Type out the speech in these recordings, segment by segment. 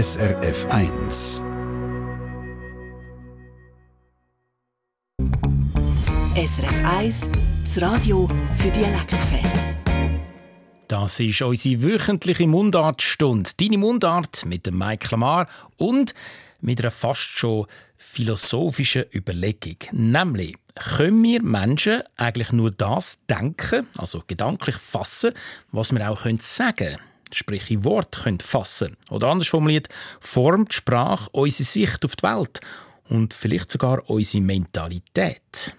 SRF 1. SRF 1, das Radio für Dialektfans. Das ist unsere wöchentliche Mundartstunde. Deine Mundart mit dem Mike Lamar und mit einer fast schon philosophischen Überlegung. Nämlich, können wir Menschen eigentlich nur das denken, also gedanklich fassen, was wir auch sagen können? Sprich, in Wort können fassen Oder anders formuliert, formt Sprache unsere Sicht auf die Welt und vielleicht sogar unsere Mentalität.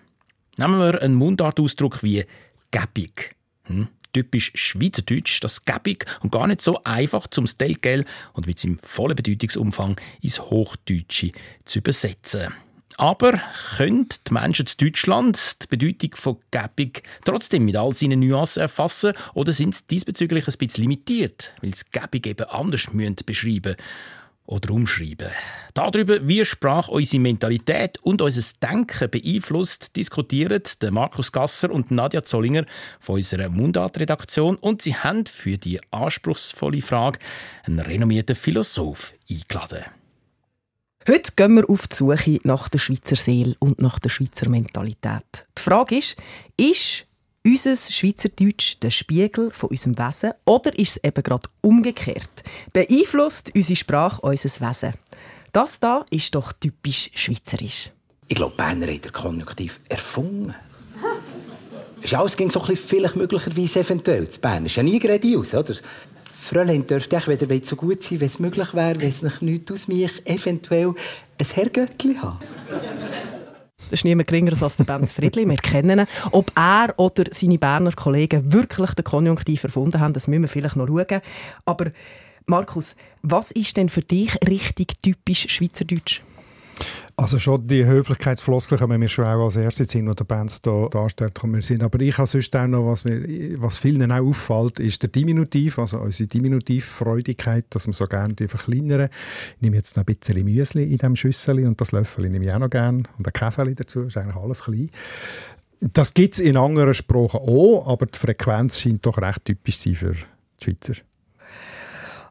Nehmen wir einen Mundartausdruck wie «gäbig». Hm? Typisch Schweizerdeutsch, das «gäbig» und gar nicht so einfach zum Stelgel und mit seinem vollen Bedeutungsumfang ins Hochdeutsche zu übersetzen. Aber können die Menschen in Deutschland die Bedeutung von «gäbig» trotzdem mit all seinen Nuancen erfassen oder sind sie diesbezüglich ein bisschen limitiert, weil sie «gäbig» eben anders beschreiben müssen? oder umschreiben. Darüber, wie Sprache unsere Mentalität und unser Denken beeinflusst, diskutieren der Markus Gasser und Nadja Zollinger von unserer Mundart-Redaktion und sie haben für die anspruchsvolle Frage einen renommierten Philosoph eingeladen. Heute gehen wir auf die Suche nach der Schweizer Seele und nach der Schweizer Mentalität. Die Frage ist, ist unser Schweizerdeutsch der Spiegel von unserem Wesen oder ist es eben gerade umgekehrt? Beeinflusst unsere Sprache unser Wesen? Das da ist doch typisch schweizerisch. Ich glaube, Berner hat der Konjunktiv erfunden. Ist ging so ein bisschen vielleicht möglicherweise eventuell. Das Bern ist ja nie geradeaus, oder? Fräulein dürfte ich, wenn so gut sein wenn es möglich wäre, wenn es nicht nichts aus mich eventuell ein Herrgöttli haben. Das ist niemand geringer als der Benz Friedli. Wir kennen ihn. Ob er oder seine Berner Kollegen wirklich den Konjunktiv erfunden haben, das müssen wir vielleicht noch schauen. Aber Markus, was ist denn für dich richtig typisch Schweizerdeutsch? Also schon die Höflichkeitsfloskel kommen mir schon auch als erstes hin, die der Bands da darstellt, wir sind. Aber ich habe sonst auch noch, was, mir, was vielen auch auffällt, ist der Diminutiv, also unsere Diminutivfreudigkeit, dass wir so gerne die verkleinern. Ich nehme jetzt noch ein bisschen Müsli in diesem Schüssel und das Löffel nehme ich auch noch gerne und ein Kaffee dazu, ist eigentlich alles klein. Das gibt es in anderen Sprachen auch, aber die Frequenz scheint doch recht typisch sein für die Schweizer.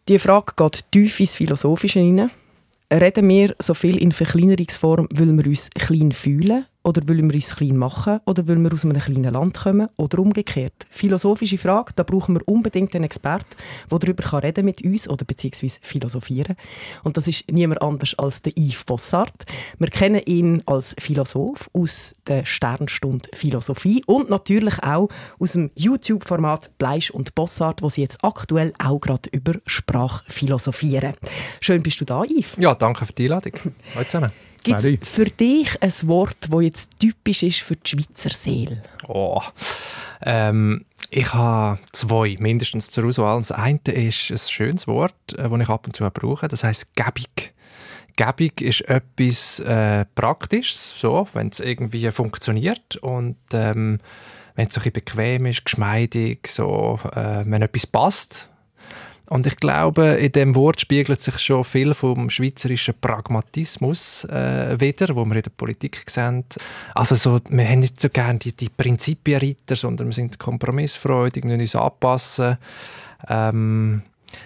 Die Frage geht tief ins Philosophische hinein. Reden wir so viel in Verkleinerungsform, weil wir uns klein fühlen oder wollen wir uns klein machen? Oder wollen wir aus einem kleinen Land kommen? Oder umgekehrt? Philosophische Frage, da brauchen wir unbedingt einen Experten, der darüber reden mit uns oder beziehungsweise philosophieren. Und das ist niemand anders als der Yves Bossart. Wir kennen ihn als Philosoph aus der Sternstunde Philosophie und natürlich auch aus dem YouTube-Format Bleisch und Bossart, wo sie jetzt aktuell auch gerade über Sprache philosophieren. Schön bist du da, Yves. Ja, danke für die Einladung. Hallo zusammen. Gibt es für dich ein Wort, das jetzt typisch ist für die Schweizer Seele? Oh, ähm, ich habe zwei mindestens zur Auswahl. Das eine ist ein schönes Wort, das äh, ich ab und zu brauche. Das heißt «gäbig». Gäbig ist etwas äh, Praktisches, so, wenn es irgendwie funktioniert und ähm, wenn es so ein bequem ist, geschmeidig, so, äh, wenn etwas passt, und ich glaube, in dem Wort spiegelt sich schon viel vom schweizerischen Pragmatismus äh, wieder, wo wir in der Politik sehen. Also so, wir haben nicht so gerne die, die Prinzipienritter, sondern wir sind kompromissfreudig, wir uns anpassen. Ähm,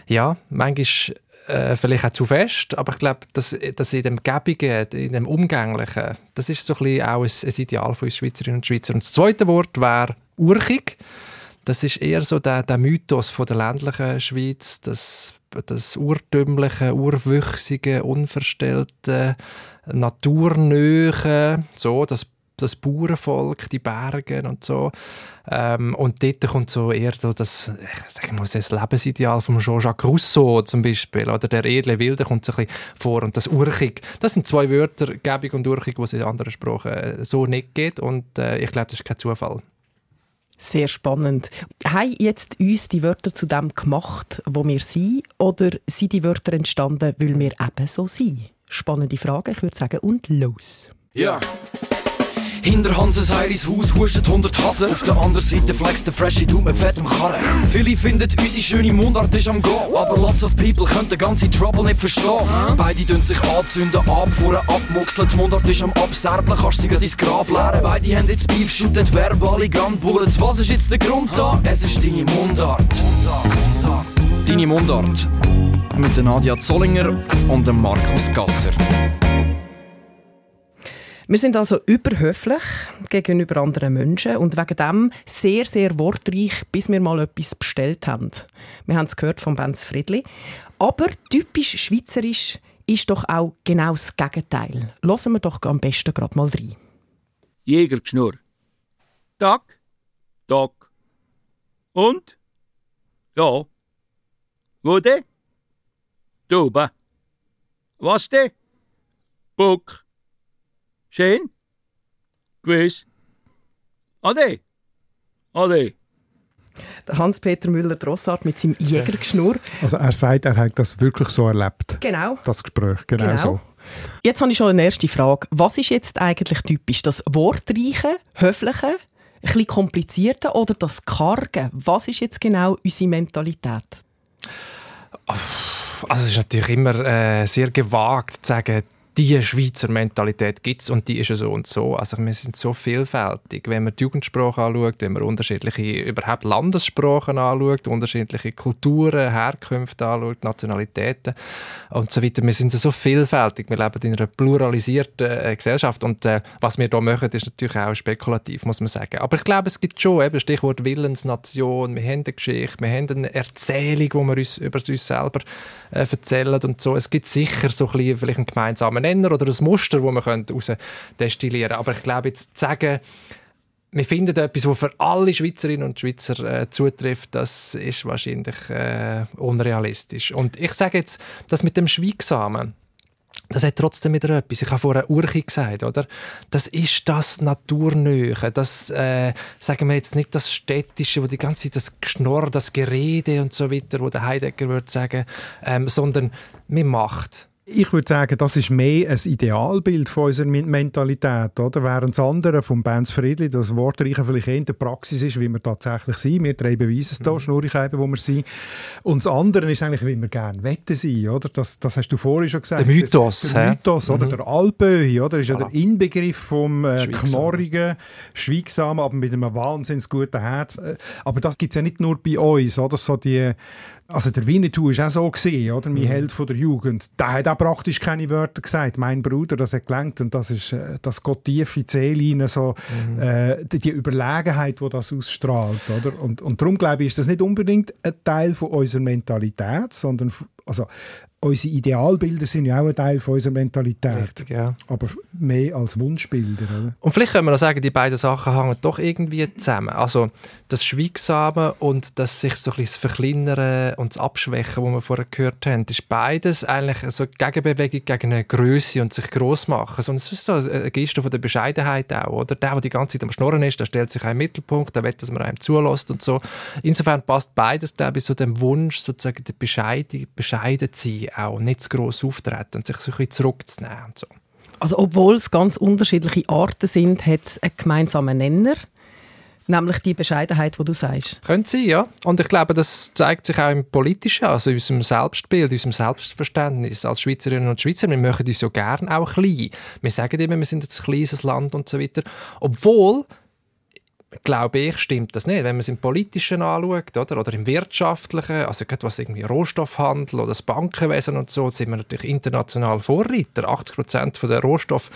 ja, manchmal äh, vielleicht auch zu fest, aber ich glaube, dass, dass in dem Gäbigen, in dem Umgänglichen, das ist so ein bisschen auch ein, ein Ideal von uns Schweizerinnen und Schweizer. Und das zweite Wort wäre urchig das ist eher so der, der Mythos von der ländlichen Schweiz, das, das urtümliche, urwüchsige, unverstellte, naturnöhe, so, das das Bauernvolk, die Berge und so. Ähm, und dort kommt so eher so das, ich sage mal, das Lebensideal von Jean-Jacques Rousseau zum Beispiel, oder der edle Wilde kommt so ein bisschen vor. Und das Urchig, das sind zwei Wörter, Gebig und Urchig, die es in anderen Sprachen äh, so nicht geht. Und äh, ich glaube, das ist kein Zufall. Sehr spannend. Haben jetzt uns die Wörter zu dem gemacht, wo wir sind, oder sind die Wörter entstanden, weil wir eben so sind? Spannende Frage, ich würde sagen, und los. Ja. Hinter Hanses Heiris Haus hustet 100 Hasen. Auf der anderen Seite flext der Freshie Du mit fettem Karren. Viele finden unsere schöne Mundart ist am Go. Aber lots of people können den ganzen Trouble nicht verstehen. Beide tun sich anzünden, abfuhren, abmuxeln. Die Mundart ist am Abserblen, kannst sie grad ins Grab leeren. Beide haben jetzt Beef, shooten verbale Gunbullets. Was ist jetzt der Grund da? Es ist deine Mundart. Deine Mundart. mit Nadia Zollinger und Markus Gasser. Wir sind also überhöflich gegenüber anderen Menschen und wegen dem sehr, sehr wortreich, bis wir mal etwas bestellt haben. Wir haben es gehört von Benz Friedli. Aber typisch schweizerisch ist doch auch genau das Gegenteil. Hören wir doch am besten gerade mal rein. Jägergeschnurr. Tag, Tag. Und? Ja. Gute? Tube. Was de? Buck. Schön? Gewiss? Ade? Ade? Hans-Peter Müller-Drossart mit seinem Jägergeschnurr. Also er sagt, er hat das wirklich so erlebt. Genau. Das Gespräch, genau, Genau. so. Jetzt habe ich schon eine erste Frage. Was ist jetzt eigentlich typisch? Das Wortreiche, Höfliche, ein bisschen komplizierte oder das Karge? Was ist jetzt genau unsere Mentalität? Also es ist natürlich immer äh, sehr gewagt zu sagen, die Schweizer Mentalität gibt es und die ist so und so. Also wir sind so vielfältig. Wenn man die Jugendsprache anschaut, wenn man unterschiedliche überhaupt Landessprachen anschaut, unterschiedliche Kulturen, Herkünfte anschaut, Nationalitäten und so weiter. Wir sind so vielfältig. Wir leben in einer pluralisierten äh, Gesellschaft und äh, was wir da machen, ist natürlich auch spekulativ, muss man sagen. Aber ich glaube, es gibt schon, eben Stichwort Willensnation, wir haben eine Geschichte, wir haben eine Erzählung, wo wir uns über uns selber äh, erzählen und so. Es gibt sicher so ein bisschen vielleicht einen gemeinsamen Nenner oder ein Muster, das man heraus destillieren könnte. Aber ich glaube, jetzt zu sagen, wir finden etwas, das für alle Schweizerinnen und Schweizer äh, zutrifft, das ist wahrscheinlich äh, unrealistisch. Und ich sage jetzt, das mit dem Schweigsamen, das hat trotzdem wieder etwas. Ich habe vorher Urchi gesagt, oder? Das ist das Naturnähe. Das, äh, sagen wir jetzt nicht das Städtische, wo die ganze Zeit das Geschnorr, das Gerede und so weiter, wo der Heidegger würde sagen, ähm, sondern mir macht. Ich würde sagen, das ist mehr ein Idealbild von unserer Men- Mentalität. Oder? Während das andere vom Benz Friedli, das Wortreiche vielleicht eher in der Praxis ist, wie wir tatsächlich sind. Wir drei beweisen es Mhm. da, Schnurrigkeiten, wo wir sind. Und das andere ist eigentlich, wie wir gerne wetten sein. Oder? Das, das hast du vorhin schon gesagt. Der Mythos, Der, der? Mythos, oder? Mhm. Der Alpöhi, oder? ist ja der Inbegriff vom äh, knorrigen, schweigsamen, aber mit einem wahnsinnig guten Herz. Äh, Aber das gibt es ja nicht nur bei uns. Oder? So die, also der Winnetou war auch so, gewesen, oder? mein Held von der Jugend. Der hat auch praktisch keine Wörter gesagt. Mein Bruder, das hat gelangt und das, ist, äh, das geht tief in die Seele rein, so, äh, die, die Überlegenheit, die das ausstrahlt. Oder? Und, und darum glaube ich, ist das nicht unbedingt ein Teil von unserer Mentalität, sondern also, unsere Idealbilder sind ja auch ein Teil von unserer Mentalität. Richtig, ja. Aber mehr als Wunschbilder. Oder? Und vielleicht können wir auch sagen, die beiden Sachen hängen doch irgendwie zusammen. Also das Schweigsame und das sich so ein bisschen Verkleinern und das Abschwächen, was wir vorher gehört haben, ist beides eigentlich so eine Gegenbewegung gegen eine Größe und sich gross machen. Sondern es ist so eine Geste von der Bescheidenheit auch. Oder? Der, der die ganze Zeit am Schnorren ist, der stellt sich einen Mittelpunkt, der will, dass man einem zulässt und so. Insofern passt beides, glaube ich, so dem Wunsch, sozusagen der bescheiden zu sein, auch nicht zu gross auftreten und sich so ein bisschen zurückzunehmen und so. Also obwohl es ganz unterschiedliche Arten sind, hat es einen gemeinsamen Nenner, nämlich die Bescheidenheit, die du sagst. Könnte sein, ja. Und ich glaube, das zeigt sich auch im Politischen, also in unserem Selbstbild, in unserem Selbstverständnis als Schweizerinnen und Schweizer. Wir möchten uns ja gerne auch klein. Wir sagen immer, wir sind ein kleines Land und so weiter. Obwohl, glaube ich, stimmt das nicht. Wenn man es im Politischen anschaut oder, oder im Wirtschaftlichen, also gerade was irgendwie Rohstoffhandel oder das Bankenwesen und so, sind wir natürlich international Vorreiter. 80 Prozent der Rohstoffe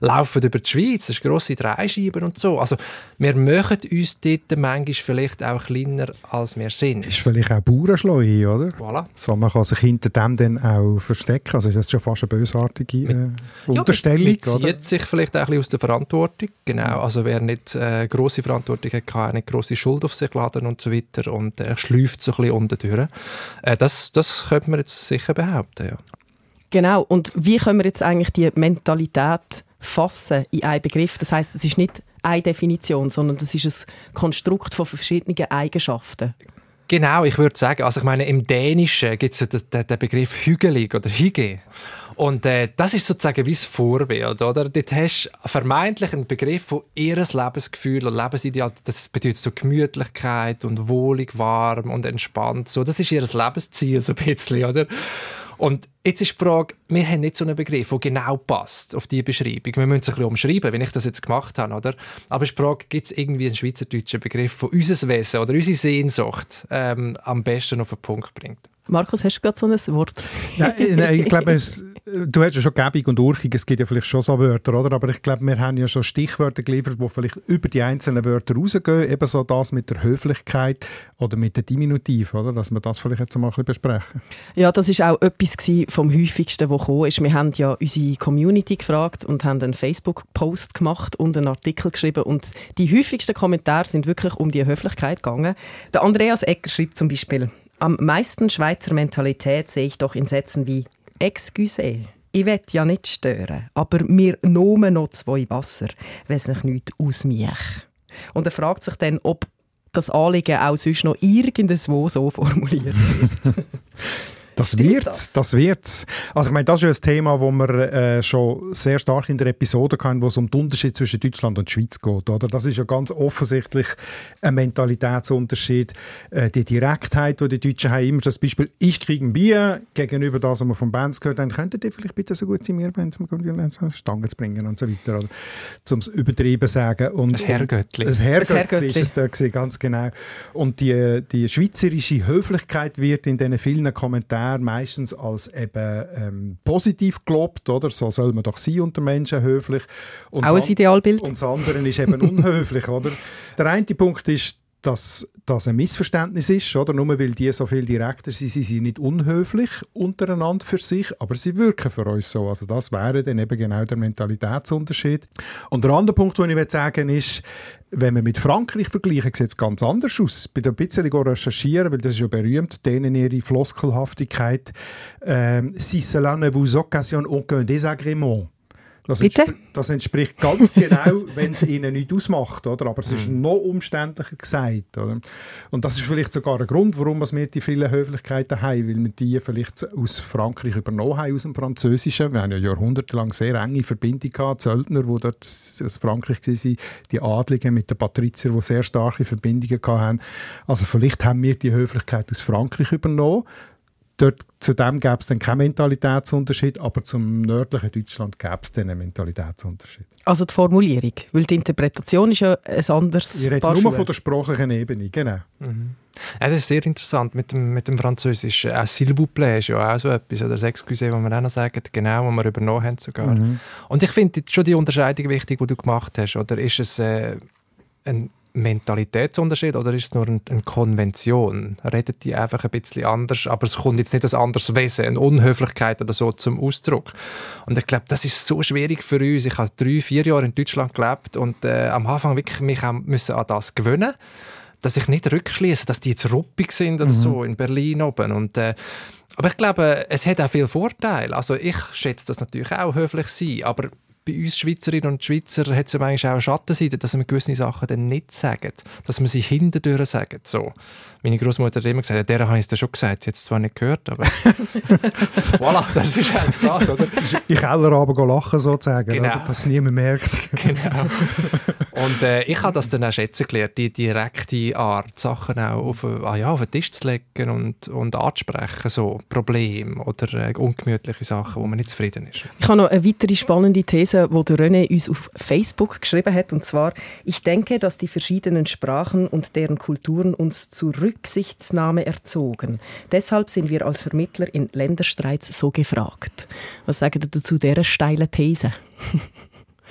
laufen über die Schweiz. Das ist grosse Dreischeiben und so. Also wir möchten uns dort manchmal vielleicht auch kleiner, als wir sind. Ist vielleicht auch Bauernschleue, oder? Voilà. So, man kann sich hinter dem dann auch verstecken. Also ist das schon fast eine bösartige äh, Unterstellung, Ja, man oder? zieht sich vielleicht auch ein bisschen aus der Verantwortung. Genau, also wer nicht äh, grosse Verantwortung hat, kann auch nicht grosse Schuld auf sich laden und so weiter und er schläuft so ein bisschen unten durch. Äh, das, das könnte man jetzt sicher behaupten, ja. Genau. Und wie können wir jetzt eigentlich die Mentalität fassen in einen Begriff? Das heißt, es ist nicht eine Definition, sondern das ist ein Konstrukt von verschiedenen Eigenschaften. Genau, ich würde sagen, also ich meine, im Dänischen gibt es ja den, den, Begriff hügelig oder hygge. Und äh, das ist sozusagen wie das Vorbild, oder? Dort hast du vermeintlich einen Begriff von ihres Lebensgefühl und Lebensideal. Das bedeutet so Gemütlichkeit und wohlig, warm und entspannt. So, das ist ihr Lebensziel so ein bisschen, oder? Und jetzt ist die Frage, wir haben nicht so einen Begriff, der genau passt auf diese Beschreibung. Wir müssen es ein bisschen umschreiben, wenn ich das jetzt gemacht habe, oder? Aber es ist die Frage, gibt es irgendwie einen schweizerdeutschen Begriff, der unser Wesen oder unsere Sehnsucht ähm, am besten auf den Punkt bringt? Markus, hast du gerade so ein Wort? nein, nein, ich glaube, es, du hast ja schon Gebung und Urchig, es gibt ja vielleicht schon so Wörter, oder? Aber ich glaube, wir haben ja schon Stichwörter geliefert, die vielleicht über die einzelnen Wörter rausgehen. Eben so das mit der Höflichkeit oder mit dem Diminutiv, oder? Dass wir das vielleicht jetzt mal ein bisschen besprechen. Ja, das ist auch etwas vom häufigsten, was gekommen ist. Wir haben ja unsere Community gefragt und haben einen Facebook-Post gemacht und einen Artikel geschrieben und die häufigsten Kommentare sind wirklich um die Höflichkeit gegangen. Der Andreas Ecker schreibt zum Beispiel, am meisten Schweizer Mentalität sehe ich doch in Sätzen wie «Excuse». Ich will ja nicht stören, aber mir nomen noch zwei Wasser, wenn es nicht nichts ausmiech. Und er fragt sich dann, ob das Anliegen auch sonst noch irgendwo so formuliert wird. Das wird das? das wird's. Also ich meine, das ist ja ein Thema, wo wir äh, schon sehr stark in der Episode hatten, wo es um den Unterschied zwischen Deutschland und Schweiz geht. Oder? Das ist ja ganz offensichtlich ein Mentalitätsunterschied. Äh, die Direktheit, die die Deutschen haben, immer das Beispiel, ich kriege ein Bier, gegenüber das, was wir von Bands gehört haben, könntet ihr vielleicht bitte so gut sein, mir Bands Stangen zu bringen und so weiter. Oder? Zum es übertrieben sagen. Und, das Herrgöttli. Das Herrgöttli ist es dort gewesen, ganz genau. Und die, die schweizerische Höflichkeit wird in diesen vielen Kommentaren Kommentar meistens als eben ähm, positiv gelobt, oder? So soll man doch sein unter Menschen, höflich. Und Auch ein Idealbild. Und das andere ist eben unhöflich, oder? Der eine Punkt ist, dass das ein Missverständnis ist, oder? Nur weil die so viel direkter sind, sind sie nicht unhöflich untereinander für sich, aber sie wirken für uns so. Also das wäre dann eben genau der Mentalitätsunterschied. Und der andere Punkt, den ich sagen will, ist, wenn wir mit Frankreich vergleichen, sieht es ganz anders aus. Ich bin ein bisschen recherchieren, weil das ist ja berühmt, denen ihre Floskelhaftigkeit ähm, «Si cela ne vous occasionne aucun désagrément». Das? Entspr das entspricht ganz genau, wenn es ihnen nicht ausmacht, oder? Aber es ist mhm. noch umständlicher gesagt, oder? Und das ist vielleicht sogar ein Grund, warum wir die vielen Höflichkeiten haben, weil wir die vielleicht aus Frankreich übernommen haben, aus dem Französischen. Wir haben ja jahrhundertelang sehr enge Verbindungen gehabt, Zöldner, die dort aus Frankreich waren, die Adligen mit den Patriziern, die sehr starke Verbindungen hatten. Also vielleicht haben wir die Höflichkeit aus Frankreich übernommen Dort, zu dem gäbe es dann keinen Mentalitätsunterschied, aber zum nördlichen Deutschland gäbe es dann einen Mentalitätsunterschied. Also die Formulierung, weil die Interpretation ist ja ein anderes Ich rede nur von der sprachlichen Ebene, genau. Mhm. Ja, das ist sehr interessant mit dem, mit dem Französisch. Auch «s'il vous plaît» ist ja auch so etwas, oder «s'excuse», was wir auch noch sagen, genau, was wir übernommen haben sogar. Mhm. Und ich finde schon die Unterscheidung wichtig, die du gemacht hast, oder ist es äh, ein Mentalitätsunterschied oder ist es nur eine, eine Konvention? Redet die einfach ein bisschen anders, aber es kommt jetzt nicht ein anderes Wesen, eine Unhöflichkeit oder so zum Ausdruck. Und ich glaube, das ist so schwierig für uns. Ich habe drei, vier Jahre in Deutschland gelebt und äh, am Anfang wirklich mich müssen an das gewöhnen dass ich nicht rückschließe, dass die jetzt ruppig sind oder mhm. so in Berlin oben. Und, äh, aber ich glaube, es hat auch viele Vorteile. Also ich schätze das natürlich auch, höflich sein, aber bei uns Schweizerinnen und Schweizer hat es ja manchmal auch eine Schattenseite, dass wir gewisse Sachen dann nicht sagen, dass wir sie hinterdurch sagen. So. Meine Großmutter hat immer gesagt, ja, der habe ich es schon gesagt, sie hat es zwar nicht gehört, aber voilà, das ist halt das, oder? In Keller aber lachen sozusagen, genau. oder? dass es niemand merkt. genau. Und äh, ich habe das dann auch schätzen gelernt, die direkte Art, Sachen auch auf, ah ja, auf den Tisch zu legen und, und anzusprechen, so Probleme oder äh, ungemütliche Sachen, wo man nicht zufrieden ist. Ich habe noch eine weitere spannende These, die René uns auf Facebook geschrieben hat, und zwar, ich denke, dass die verschiedenen Sprachen und deren Kulturen uns zur Rücksichtsnahme erzogen. Deshalb sind wir als Vermittler in Länderstreits so gefragt. Was sagen Sie dazu dieser steilen These?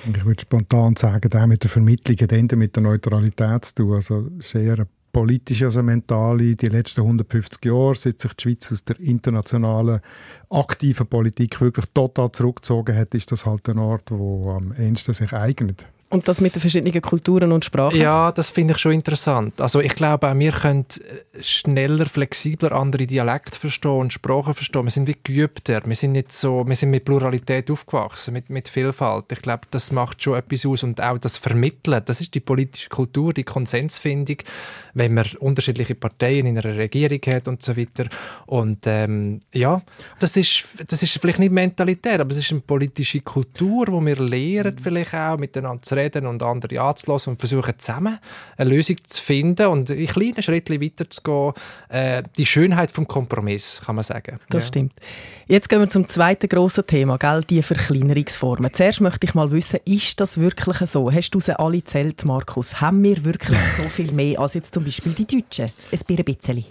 Ich würde spontan sagen, der mit der Vermittlung hat mit der Neutralität zu tun. Also sehr eine politische, also mentale, die letzten 150 Jahre, seit sich die Schweiz aus der internationalen aktiven Politik wirklich total zurückgezogen hat, ist das halt ein Ort, wo am ehesten sich eignet. Und das mit den verschiedenen Kulturen und Sprachen? Ja, das finde ich schon interessant. Also ich glaube auch, wir können schneller, flexibler andere Dialekte verstehen und Sprachen verstehen. Wir sind wie geübter. Wir sind nicht so, wir sind mit Pluralität aufgewachsen, mit, mit Vielfalt. Ich glaube, das macht schon etwas aus und auch das Vermitteln. Das ist die politische Kultur, die Konsensfindung, wenn man unterschiedliche Parteien in einer Regierung hat und so weiter. Und ähm, ja, das ist, das ist vielleicht nicht Mentalität, aber es ist eine politische Kultur, wo wir lernen vielleicht auch miteinander zu reden und andere anzulassen und versuchen zusammen eine Lösung zu finden und in kleinen Schritten weiterzugehen. Äh, die Schönheit vom Kompromiss, kann man sagen. Das ja. stimmt. Jetzt gehen wir zum zweiten grossen Thema, gell? die Verkleinerungsformen. Zuerst möchte ich mal wissen, ist das wirklich so? Hast du sie alle zählt, Markus? Haben wir wirklich so viel mehr als jetzt zum Beispiel die Deutschen? Ein bisschen.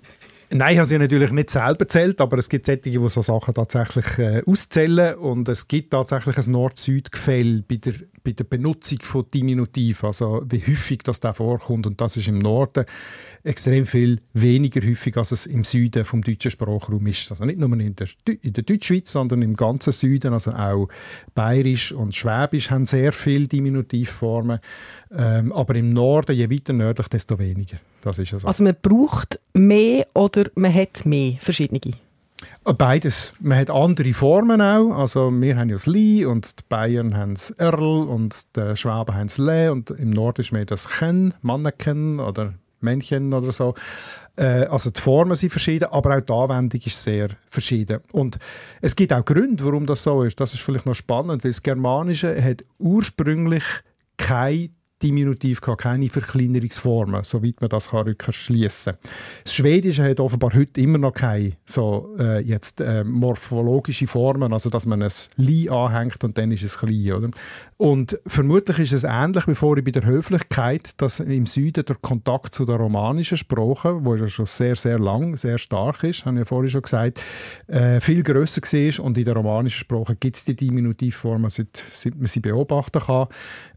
Nein, ich habe sie natürlich nicht selber zählt, aber es gibt solche, die so Sachen tatsächlich äh, auszählen und es gibt tatsächlich ein Nord-Süd-Gefälle bei der, bei der Benutzung von Diminutiv, also wie häufig das da vorkommt und das ist im Norden extrem viel weniger häufig, als es im Süden vom deutschen Sprachraum ist. Also nicht nur in der, in der Deutschschweiz, sondern im ganzen Süden, also auch Bayerisch und Schwäbisch haben sehr viele Diminutivformen, ähm, aber im Norden, je weiter nördlich, desto weniger. Das ist also. Also man braucht mehr oder man hat mehr verschiedene? Beides. Man hat andere Formen auch. Also wir haben ja das Li und die Bayern haben das Erl und die Schwaben haben das Le und im Norden ist mehr das Chen, Manneken oder Männchen oder so. Äh, also die Formen sind verschieden, aber auch die Anwendung ist sehr verschieden. Und es gibt auch Gründe, warum das so ist. Das ist vielleicht noch spannend, weil das Germanische hat ursprünglich keine Diminutiv gehabt, keine Verkleinerungsformen, soweit man das kann kann. Das Schwedische hat offenbar heute immer noch keine so, äh, jetzt, äh, morphologische Formen, also dass man ein «li» anhängt und dann ist es klein. Oder? Und vermutlich ist es ähnlich wie vorhin bei der Höflichkeit, dass im Süden der Kontakt zu der romanischen Sprache, wo ja schon sehr, sehr lang, sehr stark ist, habe ich ja vorhin schon gesagt, äh, viel grösser war und in der romanischen Sprache gibt es die Diminutivformen, seit, seit man sie beobachten kann.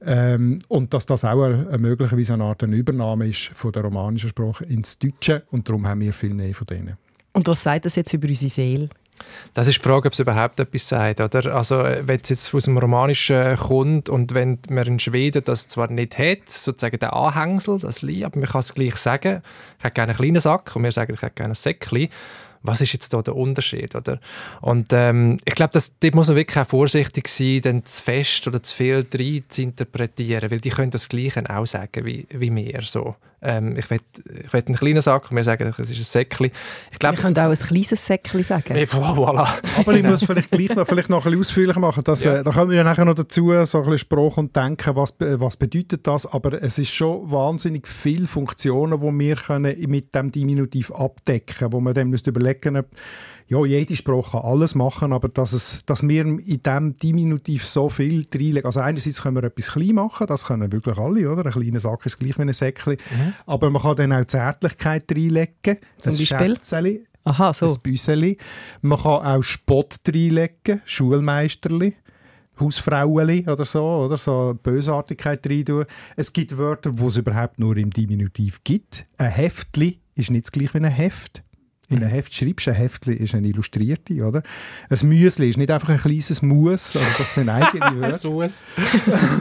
Ähm, und dass das auch eine, möglicherweise eine Art eine Übernahme ist von der romanischen Sprache ins Deutsche und darum haben wir viel mehr von denen. Und was sagt das jetzt über unsere Seele? Das ist die Frage, ob es überhaupt etwas sagt. Oder? Also, wenn es jetzt aus dem Romanischen kommt und wenn man in Schweden das zwar nicht hat, sozusagen der Anhängsel, das Li, aber man kann es gleich sagen, ich hätte gerne einen kleinen Sack und wir sagen, ich hätte gerne ein Säckchen was ist jetzt da der Unterschied, oder? Und ähm, ich glaube, dort muss man wirklich auch vorsichtig sein, dann zu fest oder zu viel rein zu interpretieren, weil die können das Gleiche auch sagen wie, wie wir, so. Ähm, ich will, ich will einen kleinen Sack, wir sagen, es ist ein Säckchen. Ich glaub, wir können auch ein kleines Säckchen sagen. Ja, voilà. Aber ich muss vielleicht gleich noch, vielleicht noch ein bisschen ausführlicher machen. Dass, ja. äh, da kommen wir nachher noch dazu, so ein bisschen Spruch und denken, was, was bedeutet das. Aber es ist schon wahnsinnig viele Funktionen, die wir können mit dem Diminutiv abdecken können, wo man dann überlegen müssen, ja, jede Sprache kann alles machen, aber dass, es, dass wir in diesem Diminutiv so viel reinlegen. Also einerseits können wir etwas klein machen, das können wirklich alle, oder? Ein kleiner Sack ist gleich wie ein Säckchen. Mhm. Aber man kann dann auch Zärtlichkeit reinlegen. Zum Beispiel? Aha, so. Ein Büseli. Man kann auch Spott reinlegen, Schulmeisterli. Hausfrauenli oder so, oder so Bösartigkeit rein tun. Es gibt Wörter, die es überhaupt nur im Diminutiv gibt. Ein Heftli ist nicht das gleiche wie ein Heft. In einem Heft schreibst du, ein Heftchen ist eine Illustrierte, oder? Ein Müsli ist nicht einfach ein kleines Mus, also das sind eigene Wörter. ein Mus.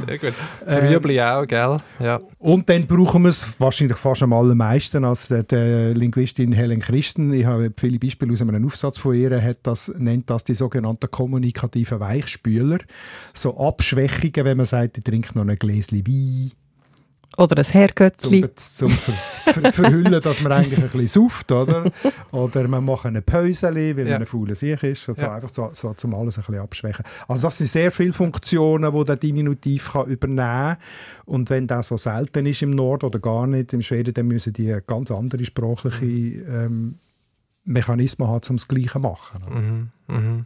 Sehr gut. Das ähm, Rüebli auch, gell? Ja. Und dann brauchen wir es wahrscheinlich fast am allermeisten als der, der Linguistin Helen Christen. Ich habe viele Beispiele aus einem Aufsatz von ihr, hat das, nennt das die sogenannten kommunikativen Weichspüler. So Abschwächungen, wenn man sagt, ich trinke noch ein Gläschen Wein oder ein Herrgöttli. Zum, zum ver, ver, verhüllen, dass man eigentlich ein bisschen sauft, oder? Oder man macht eine Päuseli, weil ja. man ein fauler Sieg ist. Also ja. Einfach so, so, zum alles ein bisschen abschwächen. Also das sind sehr viele Funktionen, die der Diminutiv kann übernehmen kann. Und wenn das so selten ist im Nord oder gar nicht im Schweden, dann müssen die ganz andere sprachliche ähm, Mechanismen haben, um das Gleiche zu machen. Mhm. Mhm.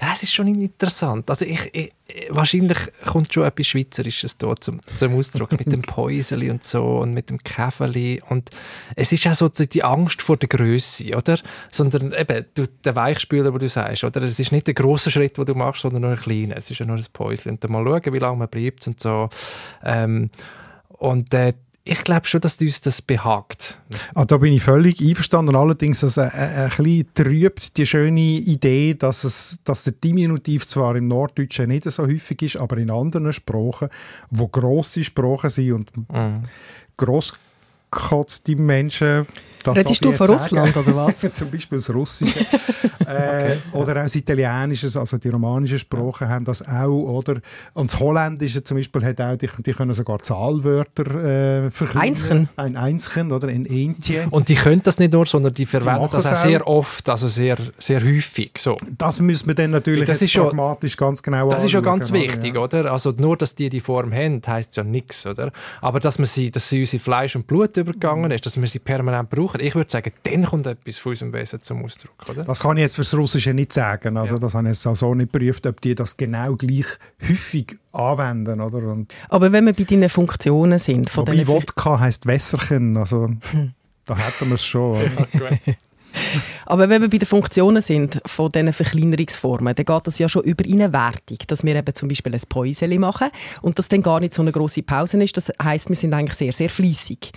Ja, es ist schon interessant. Also ich, ich, wahrscheinlich kommt schon etwas Schweizerisches da zum, zum Ausdruck mit dem Päuseli und so und mit dem Käferli und es ist auch so die Angst vor der Größe, oder? Sondern eben du, der Weichspüler, wo du sagst, oder? Es ist nicht der große Schritt, den du machst, sondern nur ein kleiner. Es ist ja nur ein Päuseli und dann mal schauen, wie lange man bleibt und so. Ähm, und äh, ich glaube schon, dass uns das behagt. Ah, da bin ich völlig einverstanden. Allerdings, dass also, ein, ein bisschen trübt die schöne Idee, dass, es, dass der Diminutiv zwar im Norddeutschen nicht so häufig ist, aber in anderen Sprachen, wo grosse Sprachen sind und mhm. großkotzte Menschen das Redest du von Russland oder was? Zum Beispiel das Russische. äh, okay. Oder auch das Italienische, also die romanischen Sprachen haben das auch. Oder? Und das Holländische zum Beispiel hat auch, die, die können sogar Zahlwörter äh, verkleinern. Einschen. Ein Einschen oder ein Entje. Und die können das nicht nur, sondern die verwenden die das auch sehr oft, also sehr, sehr häufig. So. Das müssen wir dann natürlich das ist pragmatisch schon, ganz genau Das ist ja ganz wichtig, oder? oder? Also nur, dass die die Form haben, heisst ja nichts, oder? Aber dass, man sie, dass sie unser Fleisch und Blut übergegangen ist, dass wir sie permanent brauchen, brauchen. Ich würde sagen, dann kommt etwas von unserem Wesen zum Ausdruck. Oder? Das kann ich jetzt fürs Russische nicht sagen. Also, ja. Das habe ich jetzt auch so nicht geprüft, ob die das genau gleich häufig anwenden. Oder? Und Aber wenn wir bei deinen Funktionen sind... Von Wobei Wodka heisst Wässerchen. Also, hm. da hätten wir es schon. Aber wenn wir bei den Funktionen sind von diesen Verkleinerungsformen, dann geht das ja schon über eine Wertung, dass wir eben zum Beispiel ein Päuseli machen und das dann gar nicht so eine große Pause ist. Das heißt, wir sind eigentlich sehr, sehr fließig.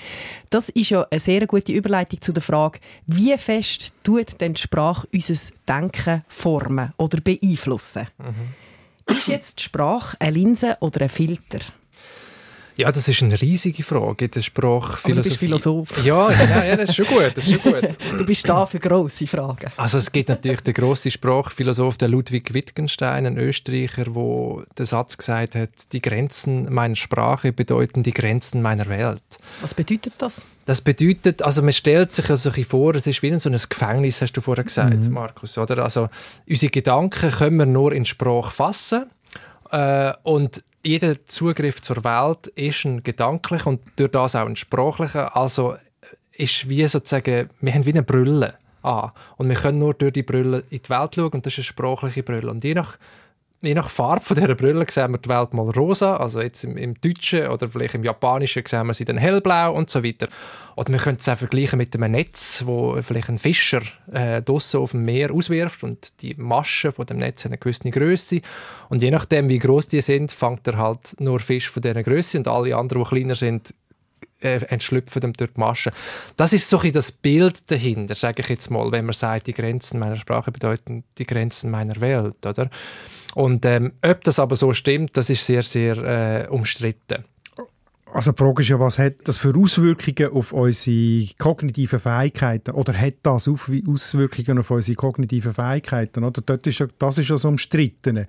Das ist ja eine sehr gute Überleitung zu der Frage, wie fest tut denn die Sprache unser Denken formen oder beeinflussen? Mhm. Ist jetzt die Sprache eine Linse oder ein Filter? Ja, das ist eine riesige Frage der Sprachphilosophie. du bist Philosoph. Ja, ja, ja, das ist schon gut. Das ist schon gut. du bist da für grosse Fragen. Also es gibt natürlich den grossen Sprachphilosoph, der Ludwig Wittgenstein, ein Österreicher, der den Satz gesagt hat, die Grenzen meiner Sprache bedeuten die Grenzen meiner Welt. Was bedeutet das? Das bedeutet, also man stellt sich also vor, es ist wie so ein Gefängnis, hast du vorher gesagt, mhm. Markus, oder? Also unsere Gedanken können wir nur in Sprache fassen äh, und jeder Zugriff zur Welt ist ein gedanklicher und durch das auch ein sprachlicher. Also ist wie sozusagen, wir haben wie eine Brille an. Und wir können nur durch die Brille in die Welt schauen und das ist eine sprachliche Brille. Und je nach je nach Farbe von dieser Brille sehen wir die Welt mal rosa, also jetzt im, im Deutschen oder vielleicht im Japanischen sehen wir sie dann hellblau und so weiter. Oder wir können es auch vergleichen mit einem Netz, wo vielleicht ein Fischer äh, draussen auf dem Meer auswirft und die Maschen von dem Netz haben eine gewisse Größe und je nachdem, wie groß die sind, fängt er halt nur Fisch von dieser Größe und alle anderen, die kleiner sind, äh, entschlüpfen dem durch die Masche. Das ist so ein das Bild dahinter, sage ich jetzt mal, wenn man sagt, die Grenzen meiner Sprache bedeuten die Grenzen meiner Welt, oder? Und ähm, ob das aber so stimmt, das ist sehr, sehr äh, umstritten. Also die Frage ist ja, was hat das für Auswirkungen auf unsere kognitiven Fähigkeiten oder hat das Auswirkungen auf unsere kognitiven Fähigkeiten? Oder? Dort ist ja, das ist ja so umstritten,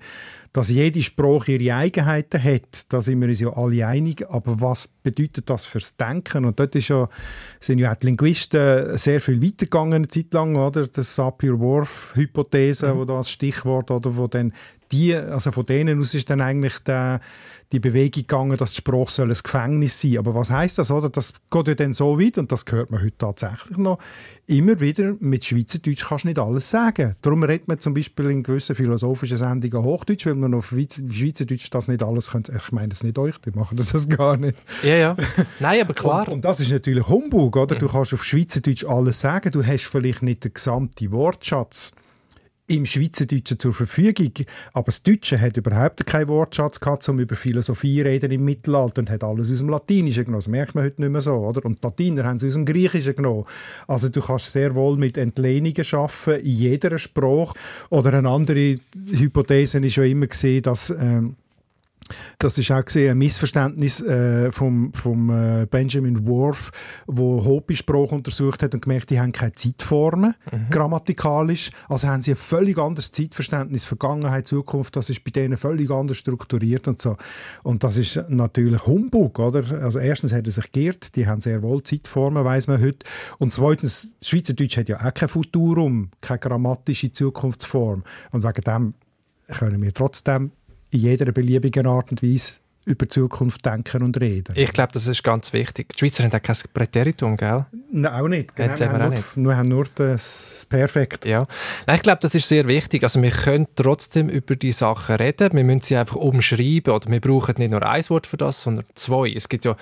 dass jede Sprache ihre Eigenheiten hat, da sind wir uns ja alle einig, aber was bedeutet das fürs Denken? Und dort ist ja, sind ja auch die Linguisten sehr viel weitergegangen eine Zeit lang, oder? Das Sapir-Whorf-Hypothese, mhm. wo das Stichwort, oder wo dann die, also von denen aus ist dann eigentlich der, die Bewegung gegangen, dass die Sprache soll ein Gefängnis sein Aber was heißt das? Oder? Das geht ja dann so weit, und das hört man heute tatsächlich noch, immer wieder, mit Schweizerdeutsch kannst du nicht alles sagen. Darum redet man zum Beispiel in gewissen philosophischen Sendungen Hochdeutsch, weil man auf Schweizerdeutsch das nicht alles könnte. Ich meine das nicht euch, die machen das gar nicht. Ja, ja. Nein, aber klar. Und, und das ist natürlich Humbug, oder? Du kannst auf Schweizerdeutsch alles sagen, du hast vielleicht nicht den gesamten Wortschatz im Schweizerdeutschen zur Verfügung. Aber das Deutsche hat überhaupt keinen Wortschatz gehabt, um über Philosophie reden im Mittelalter und hat alles aus dem Latinischen genommen. Das merkt man heute nicht mehr so, oder? Und die Latiner haben es aus dem Griechischen genommen. Also du kannst sehr wohl mit Entlehnungen schaffen in jeder Sprache. Oder eine andere Hypothese ist schon immer gesehen, dass ähm, das ist auch gesehen, ein Missverständnis äh, vom, vom äh, Benjamin Worf, wo Hopi-Sprache untersucht hat und gemerkt, die haben keine Zeitformen mhm. grammatikalisch. Also haben sie ein völlig anderes Zeitverständnis, Vergangenheit, Zukunft. Das ist bei denen völlig anders strukturiert und so. Und das ist natürlich Humbug, oder? Also erstens hat er sich geirrt, die haben sehr wohl Zeitformen, weiß man heute. Und zweitens, Schweizerdeutsch hat ja auch kein Futurum, keine grammatische Zukunftsform. Und wegen dem können wir trotzdem in jeder beliebigen Art und Weise über die Zukunft denken und reden. Ich glaube, das ist ganz wichtig. Die Schweizer haben auch kein Präteritum, gell? Nein, auch nicht. Genau, wir, haben wir, nicht. wir haben nur das Perfekt. Ja. Nein, ich glaube, das ist sehr wichtig. Also wir können trotzdem über die Sachen reden. Wir müssen sie einfach umschreiben. Oder wir brauchen nicht nur ein Wort für das, sondern zwei. Es gibt ja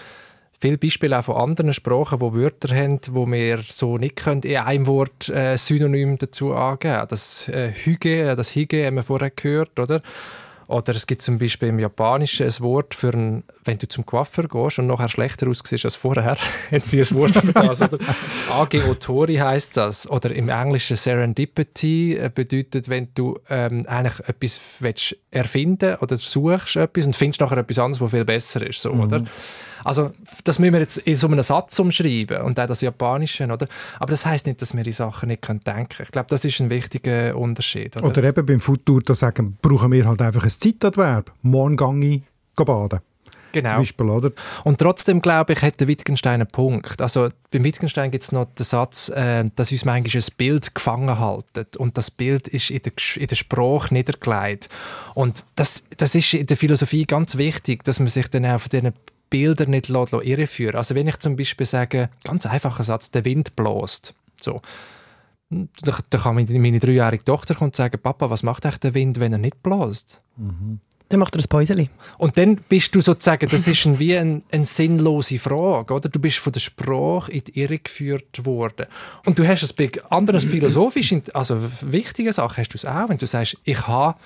viele Beispiele auch von anderen Sprachen, wo Wörter haben, wo wir so nicht können, in einem Wort äh, Synonym dazu angeben. Das äh, Hüge, das Hige haben wir vorher gehört, oder? Oder es gibt zum Beispiel im Japanischen ein Wort für ein, wenn du zum Coiffeur gehst und nachher schlechter aussiehst als vorher, haben sie ein Wort für das. Oder? Age Otori heisst das. Oder im Englischen Serendipity äh, bedeutet, wenn du ähm, eigentlich etwas willst erfinden oder suchst etwas und findest nachher etwas anderes, was viel besser ist. So, mhm. oder? Also, das müssen wir jetzt in so einem Satz umschreiben und auch das Japanische, oder? Aber das heißt nicht, dass wir die Sachen nicht denken können. Ich glaube, das ist ein wichtiger Unterschied. Oder, oder eben beim Futur, da sagen, brauchen wir halt einfach ein Zeitadverb. Morgen gehe ich baden. Genau. Beispiel, oder? Und trotzdem, glaube ich, hat der Wittgenstein einen Punkt. Also beim Wittgenstein gibt es noch den Satz, äh, dass uns manchmal ein Bild gefangen haltet und das Bild ist in der, in der Sprache niedergelegt. Und das, das ist in der Philosophie ganz wichtig, dass man sich dann auch von diesen Bilder nicht irreführen Also wenn ich zum Beispiel sage, ganz einfacher Satz, der Wind bläst. So. Da, da kann meine, meine dreijährige Tochter kommen und sagen, Papa, was macht eigentlich der Wind, wenn er nicht bläst? Mhm. Dann macht er ein Päuseli. Und dann bist du sozusagen, das ist ein, wie eine ein sinnlose Frage, oder? Du bist von der Sprache in die Irre geführt worden. Und du hast es bei anderen philosophischen, also wichtigen Sachen, hast du es auch, wenn du sagst, ich habe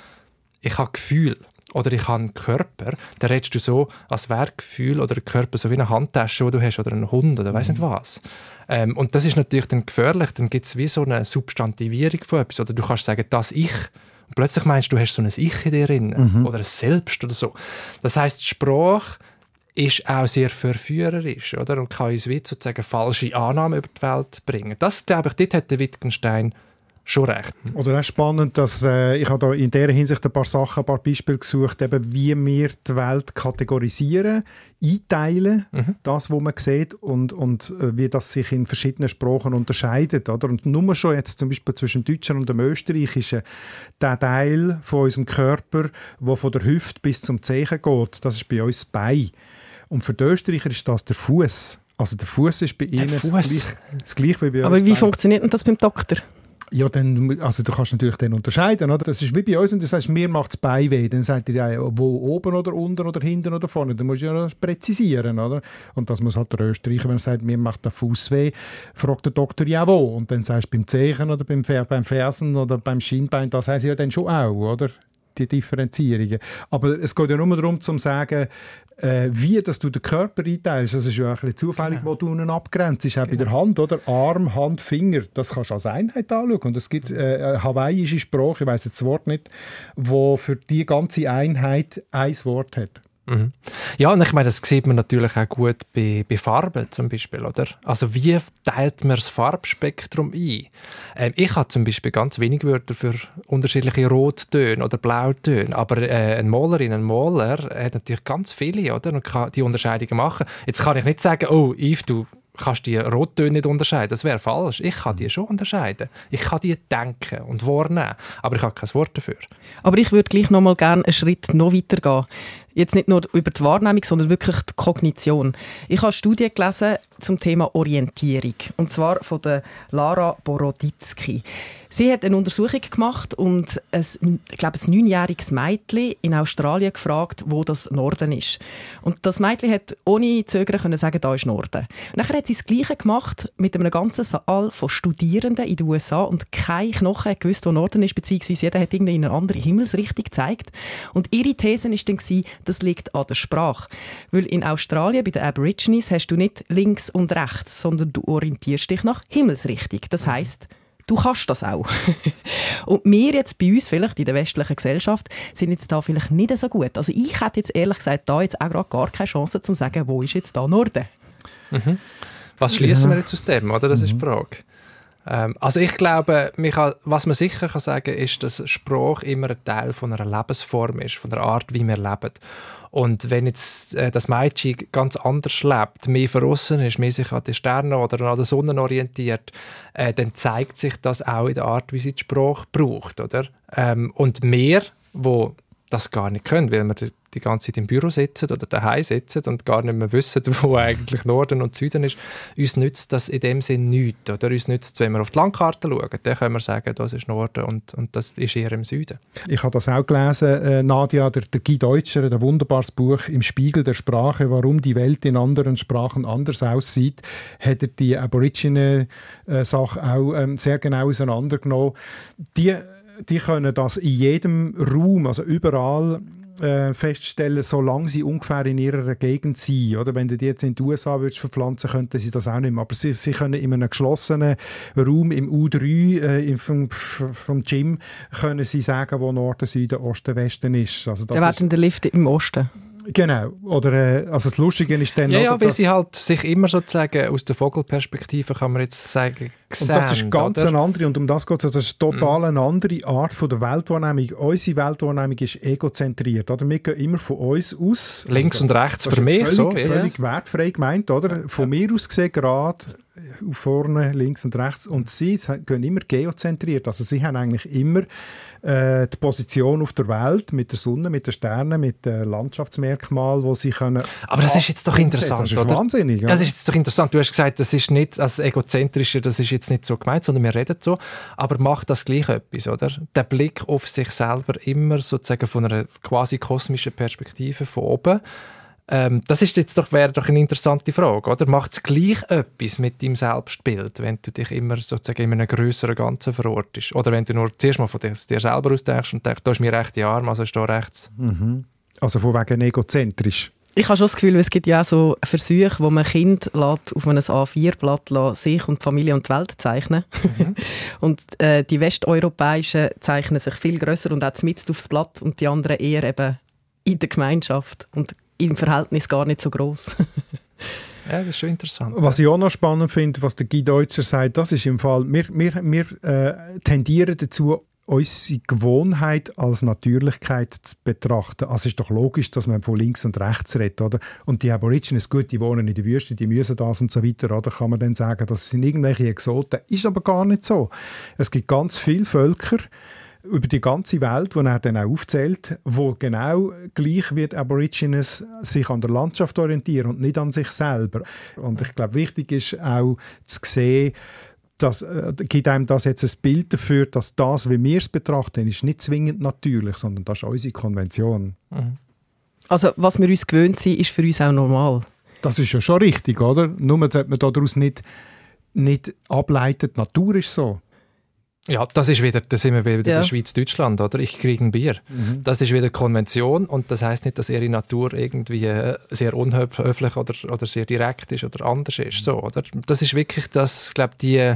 ich habe Gefühl oder ich habe einen Körper, dann redest du so, als wäre Gefühl oder Körper so wie eine Handtasche, die du hast, oder einen Hund oder weiß nicht was. Ähm, und das ist natürlich dann gefährlich, dann gibt es wie so eine Substantivierung von etwas. Oder du kannst sagen, das Ich, und plötzlich meinst du, du hast so ein Ich in dir drin oder ein Selbst oder so. Das heißt, Sprache ist auch sehr verführerisch oder? und kann uns wie sozusagen falsche Annahmen über die Welt bringen. Das, glaube ich, dort hat der Wittgenstein schon recht. Oder auch spannend, dass äh, ich habe da in dieser Hinsicht ein paar Sachen, ein paar Beispiele gesucht, eben wie wir die Welt kategorisieren, einteilen, das, was man sieht und, und äh, wie das sich in verschiedenen Sprachen unterscheidet. Oder? Und nur schon jetzt zum Beispiel zwischen dem Deutschen und dem Österreichischen, der Teil von unserem Körper, der von der Hüfte bis zum Zehen geht, das ist bei uns das Bein. Und für die Österreicher ist das der Fuß. Also der Fuß ist bei ihnen das gleiche, das gleiche wie bei Aber uns wie Bein. funktioniert denn das beim Doktor? Ja, dann, also du kannst natürlich dann unterscheiden, oder? Das ist wie bei uns, und du sagst, mir macht das Bein weh, dann sagt ihr ja, wo oben oder unten oder hinten oder vorne, dann musst du ja präzisieren, oder? Und das muss halt der Österreicher, wenn er sagt, mir macht der Fuß weh, fragt der Doktor ja wo, und dann sagst du beim Zehen oder beim, beim Fersen oder beim Schienbein, das heißt ja dann schon auch, oder? Die Differenzierungen. Aber es geht ja nur darum, zu sagen, äh, wie dass du den Körper einteilst, das ist ja ein bisschen zufällig, wo du ihn abgrenzt. ist auch bei der Hand, oder? Arm, Hand, Finger, das kannst du als Einheit anschauen. Und es gibt äh, eine hawaiische Sprache, ich weiß jetzt das Wort nicht, wo für die ganze Einheit ein Wort hat. Ja, und ich meine, das sieht man natürlich auch gut bei, bei Farben zum Beispiel, oder? Also wie teilt man das Farbspektrum ein? Ähm, ich habe zum Beispiel ganz wenig Wörter für unterschiedliche Rottöne oder Blautöne, aber äh, ein Malerin, ein Maler hat natürlich ganz viele, oder? Und kann die Unterscheidungen machen. Jetzt kann ich nicht sagen, oh, Yves, du kannst die Rottöne nicht unterscheiden. Das wäre falsch. Ich kann die schon unterscheiden. Ich kann die denken und wahrnehmen, aber ich habe kein Wort dafür. Aber ich würde gleich noch mal gerne einen Schritt noch weiter gehen. Jetzt nicht nur über die Wahrnehmung, sondern wirklich die Kognition. Ich habe Studien gelesen zum Thema Orientierung. Und zwar von der Lara Boroditsky. Sie hat eine Untersuchung gemacht und ein, ich glaube, ein neunjähriges Mädchen in Australien gefragt, wo das Norden ist. Und das Mädchen hat ohne Zögern können sagen, da ist Norden. Und nachher hat sie das Gleiche gemacht mit einem ganzen Saal von Studierenden in den USA und kein Knochen gewusst, wo Norden ist, beziehungsweise jeder hat irgendwie in eine andere Himmelsrichtung gezeigt. Und ihre These war dann, das liegt an der Sprache. Weil in Australien, bei den Aborigines, hast du nicht links und rechts, sondern du orientierst dich nach Himmelsrichtung. Das heißt, du kannst das auch. und wir jetzt bei uns, vielleicht in der westlichen Gesellschaft, sind jetzt da vielleicht nicht so gut. Also ich hätte jetzt ehrlich gesagt da jetzt auch gerade gar keine Chance, zu sagen, wo ist jetzt da Norden? Was schließen wir jetzt aus dem, oder? Das ist die Frage. Ähm, also ich glaube, was man sicher kann sagen ist, dass Sprache immer ein Teil von einer Lebensform ist, von der Art, wie wir leben. Und wenn jetzt äh, das Mädchen ganz anders lebt, mehr verrissen ist, mehr sich an die Sterne oder an der Sonne orientiert, äh, dann zeigt sich das auch in der Art, wie sie die Sprache braucht. Oder? Ähm, und mehr, wo das gar nicht können, weil wir die- die ganze Zeit im Büro sitzen oder daheim sitzen und gar nicht mehr wissen, wo eigentlich Norden und Süden ist, uns nützt das in dem Sinn nichts. Oder uns nützt es, wenn wir auf die Landkarte schauen, dann können wir sagen, das ist Norden und, und das ist eher im Süden. Ich habe das auch gelesen, äh, Nadia, der, der Guy Deutscher, ein wunderbares Buch im Spiegel der Sprache, warum die Welt in anderen Sprachen anders aussieht, hat er die Aborigine-Sache auch ähm, sehr genau auseinandergenommen. Die, die können das in jedem Raum, also überall äh, feststellen, solange sie ungefähr in ihrer Gegend sind. Oder wenn du die jetzt in die USA würdest verpflanzen, könnten sie das auch nicht mehr. Aber sie, sie können in einem geschlossenen Raum im U3 äh, im, vom, vom Gym können sie sagen, wo Norden, Süden, Osten, Westen ist. Also das Da ist werden der Lift im Osten. Genau. Oder äh, also das Lustige ist dann, Ja, ja, weil sie halt sich immer sozusagen aus der Vogelperspektive, kann man jetzt sagen, Und das ist ganz oder? Mhm. eine andere, und um das geht es, das ist total eine andere Art von der Weltwahrnehmung. Unsere Weltwahrnehmung ist egozentriert. Oder? Wir gehen immer von uns aus. Links Also, und rechts für mich, völlig, so, völlig wertfrei gemeint. Oder? Von mir aus gesehen gerade äh, vorne, links und rechts. Und sie gehen immer geozentriert. Also sie haben eigentlich immer äh, die Position auf der Welt mit der Sonne, mit den Sternen, mit den Landschaftsmerkmalen, wo sie können Aber das ist jetzt doch interessant, Das ist oder? wahnsinnig. Ja, das ist jetzt doch interessant. Du hast gesagt, das ist nicht das Egozentrische, das ist jetzt nicht so gemeint, sondern wir reden so, aber macht das gleich etwas, oder? Der Blick auf sich selber immer sozusagen von einer quasi kosmischen Perspektive von oben. Ähm, das ist jetzt doch, wäre doch eine interessante Frage, oder? Macht es gleich etwas mit deinem Selbstbild, wenn du dich immer sozusagen in einem größeren Ganzen verortest? Oder wenn du nur zuerst mal von dir, dir selber ausdenkst und denkst, da ist mein rechter Arm, also ist da rechts. Mhm. Also von wegen egozentrisch. Ich habe schon das Gefühl, es gibt ja auch so Versuche, wo man Kind lässt, auf einem A4-Blatt sich und die Familie und die Welt zeichnen mhm. Und äh, die westeuropäischen zeichnen sich viel größer und auch mitten aufs Blatt und die anderen eher eben in der Gemeinschaft und im Verhältnis gar nicht so groß. Ja, das ist schon interessant. Was ich auch noch spannend finde, was der Guy Deutscher sagt, das ist im Fall, wir, wir, wir äh, tendieren dazu, unsere Gewohnheit als Natürlichkeit zu betrachten. Also es ist doch logisch, dass man von links und rechts redet, oder? Und die Aborigines, gut, die wohnen in der Wüste, die müssen das und so weiter, oder? Kann man dann sagen, das sind irgendwelche Exoten? Ist aber gar nicht so. Es gibt ganz viele Völker, über die ganze Welt, die er dann auch aufzählt, wo genau gleich wird Aborigines sich an der Landschaft orientieren und nicht an sich selber. Und ich glaube, wichtig ist auch zu sehen, das äh, gibt einem das jetzt ein Bild dafür, dass das, wie wir es betrachten, ist nicht zwingend natürlich, sondern das ist unsere Konvention. Mhm. Also was wir uns gewöhnt sind, ist für uns auch normal. Das ist ja schon richtig, oder? Nur, dass man daraus nicht, nicht ableitet, Natur ist so. Ja, das ist wieder, da sind wir wieder ja. Schweiz-Deutschland, oder? Ich kriege ein Bier. Mhm. Das ist wieder Konvention und das heißt nicht, dass ihre Natur irgendwie äh, sehr unhöflich oder, oder sehr direkt ist oder anders ist. So, oder? Das ist wirklich das, glaube die,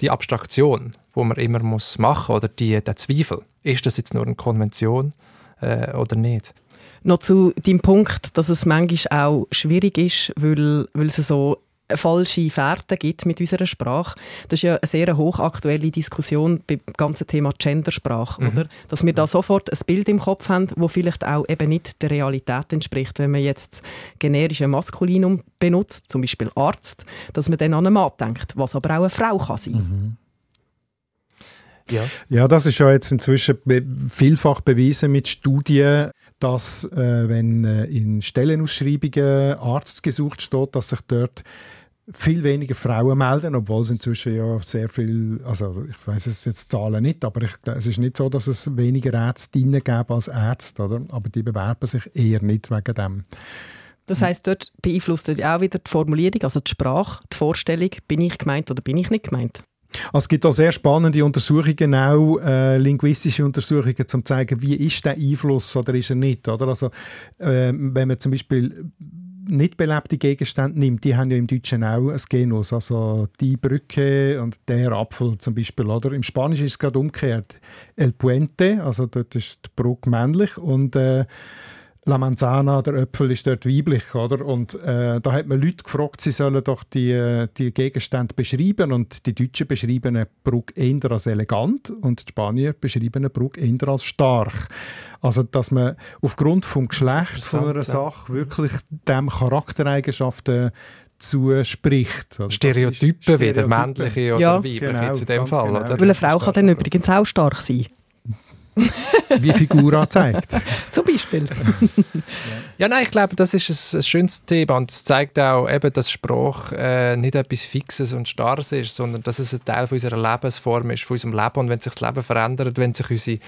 die Abstraktion, wo man immer muss machen oder die, der Zweifel. Ist das jetzt nur eine Konvention äh, oder nicht? Noch zu deinem Punkt, dass es manchmal auch schwierig ist, weil, weil es so falsche Fährten gibt mit unserer Sprache. Das ist ja eine sehr hochaktuelle Diskussion beim ganzen Thema Gendersprache, mhm. oder? Dass wir da sofort ein Bild im Kopf haben, wo vielleicht auch eben nicht der Realität entspricht. Wenn man jetzt generische Maskulinum benutzt, zum Beispiel Arzt, dass man dann an einen Mann denkt, was aber auch eine Frau kann sein. Mhm. Ja. ja, das ist ja jetzt inzwischen vielfach bewiesen mit Studien, dass äh, wenn äh, in Stellenausschreibungen Arzt gesucht steht, dass sich dort viel weniger Frauen melden, obwohl es inzwischen ja sehr viel, also ich weiß es jetzt Zahlen nicht, aber ich, es ist nicht so, dass es weniger Ärztinnen gäbe als Ärzte, oder? aber die bewerben sich eher nicht wegen dem. Das heißt, dort beeinflusst auch wieder die Formulierung, also die Sprache, die Vorstellung, bin ich gemeint oder bin ich nicht gemeint? Also es gibt auch sehr spannende Untersuchungen, auch äh, linguistische Untersuchungen, um zu zeigen, wie ist der Einfluss oder ist er nicht. Oder? Also, äh, wenn man zum Beispiel nicht belebte Gegenstände nimmt, die haben ja im Deutschen auch ein Genus. Also die Brücke und der Apfel zum Beispiel. Oder? Im Spanischen ist es gerade umgekehrt. El Puente, also dort ist die Brücke männlich und äh, La Manzana, der Äpfel, ist dort weiblich, oder? Und äh, da hat man Leute gefragt, sie sollen doch die, die Gegenstände beschreiben und die Deutschen beschreiben eine Brücke eher als elegant und die Spanier beschreiben eine Brücke eher als stark. Also, dass man aufgrund vom Geschlecht von einer Sache wirklich dem Charaktereigenschaften zuspricht. Also Stereotypen, wie der männliche oder ja. weibliche genau, jetzt in dem Fall. Genau. Oder? Weil eine Frau kann dann übrigens auch stark sein. wie Figura zeigt. Zum Beispiel. ja, nein, ich glaube, das ist ein, ein schönes Thema und es zeigt auch, eben, dass Sprache äh, nicht etwas Fixes und Starres ist, sondern dass es ein Teil von unserer Lebensform ist, von unserem Leben und wenn sich das Leben verändert, wenn sich unsere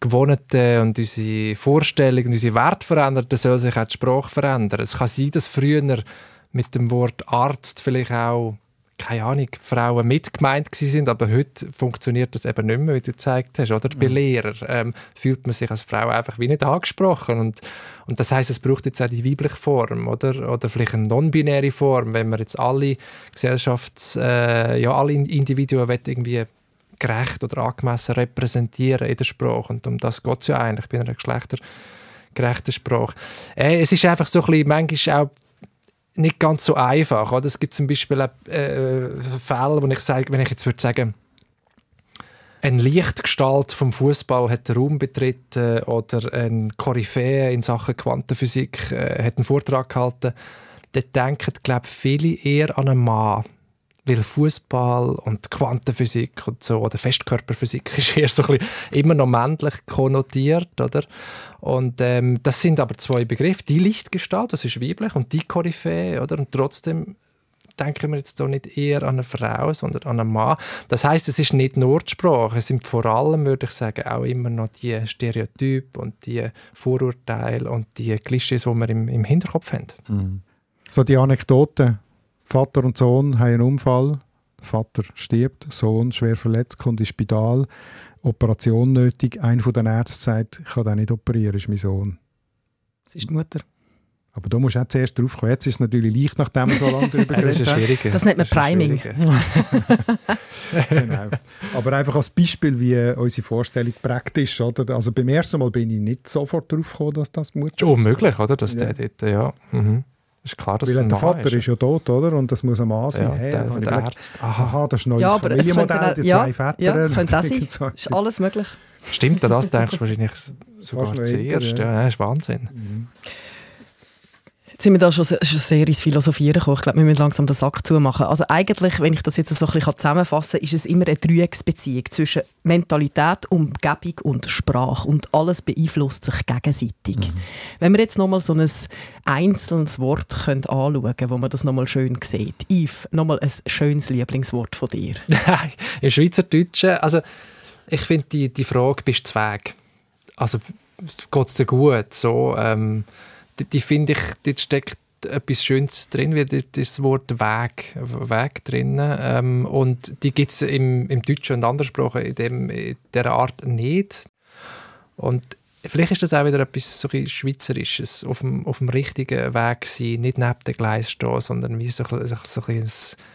Gewohnheiten und unsere Vorstellungen, unsere Werte verändern, dann soll sich auch die Sprache verändern. Es kann sein, dass früher mit dem Wort Arzt vielleicht auch keine Ahnung, Frauen mitgemeint sind, aber heute funktioniert das eben nicht mehr, wie du gezeigt hast. Oder bei mhm. Lehrern ähm, fühlt man sich als Frau einfach wie nicht angesprochen. Und, und das heißt, es braucht jetzt auch die weibliche Form oder, oder vielleicht eine non-binäre Form, wenn man jetzt alle Gesellschafts-, äh, ja, alle Individuen irgendwie gerecht oder angemessen repräsentieren in der Sprache. Und um das geht es ja eigentlich bei einer geschlechtergerechten Sprache. Äh, es ist einfach so ein bisschen, manchmal auch nicht ganz so einfach. Oder? Es gibt zum Beispiel äh, Fälle, wo ich sage, wenn ich jetzt würde sagen, eine Lichtgestalt vom Fußball hat den Raum betreten oder ein Koryphäe in Sachen Quantenphysik äh, hat einen Vortrag gehalten, dann denken, glaube viele eher an einen Mann weil Fußball und Quantenphysik und so oder Festkörperphysik ist eher so ein bisschen immer noch männlich konnotiert, oder? Und ähm, das sind aber zwei Begriffe. Die Lichtgestalt, das ist weiblich, und die Koryphäe, oder? Und trotzdem denken wir jetzt hier nicht eher an eine Frau, sondern an einen Mann. Das heißt, es ist nicht nur die Sprache, es sind vor allem, würde ich sagen, auch immer noch die Stereotype und die Vorurteile und die Klischees, die wir im, im Hinterkopf haben. Mhm. So die Anekdote, Vater und Sohn haben einen Unfall, Vater stirbt, Sohn schwer verletzt, kommt ins Spital, Operation nötig. Einer von den Ärzten sagt, ich kann den nicht operieren, ist mein Sohn. Das ist die Mutter. Aber da musst du auch zuerst drauf kommen. Jetzt ist es natürlich leicht, nachdem wir so lange darüber geredet haben. Das nennt man Priming. genau. Aber einfach als Beispiel, wie unsere Vorstellung prägt ist. Oder? Also beim ersten Mal bin ich nicht sofort drauf gekommen, dass das Mutter ist. Unmöglich, oder? Dass ja. der dort, ja. Mhm. Ist klar, dass Weil der Vater ist, ist, ja tot, oder? Und das muss ein Mann sein. Ja, hey, der, der, der Arzt. Aha, das ist ein neues ja, Familienmodell, die ja, zwei Väter. Ja, könnte auch sein. so. Ist alles möglich. Stimmt, an das denkst du wahrscheinlich sogar zuerst. Ja. ja, das ist Wahnsinn. Mhm. Jetzt sind wir da schon, schon sehr ins Philosophieren gekommen. Ich glaube, wir müssen langsam den Sack zumachen. Also eigentlich, wenn ich das jetzt so ein bisschen zusammenfassen kann, ist es immer eine Dreiecksbeziehung zwischen Mentalität, Umgebung und Sprache. Und alles beeinflusst sich gegenseitig. Mhm. Wenn wir jetzt nochmal so ein einzelnes Wort können anschauen können, wo man das nochmal schön sieht. Yves, nochmal ein schönes Lieblingswort von dir. Im Schweizerdeutschen, also ich finde die, die Frage, bist du Zweig? Also geht es dir gut? So, ähm, die, finde ich, dort steckt etwas Schönes drin, wie das Wort Weg, Weg drin. Ähm, und die gibt es im, im Deutschen und anderen Sprachen in, dem, in dieser Art nicht. Und vielleicht ist das auch wieder etwas so ein Schweizerisches, auf dem, auf dem richtigen Weg sein, nicht neben dem Gleis stehen, sondern wie so, so, so ein,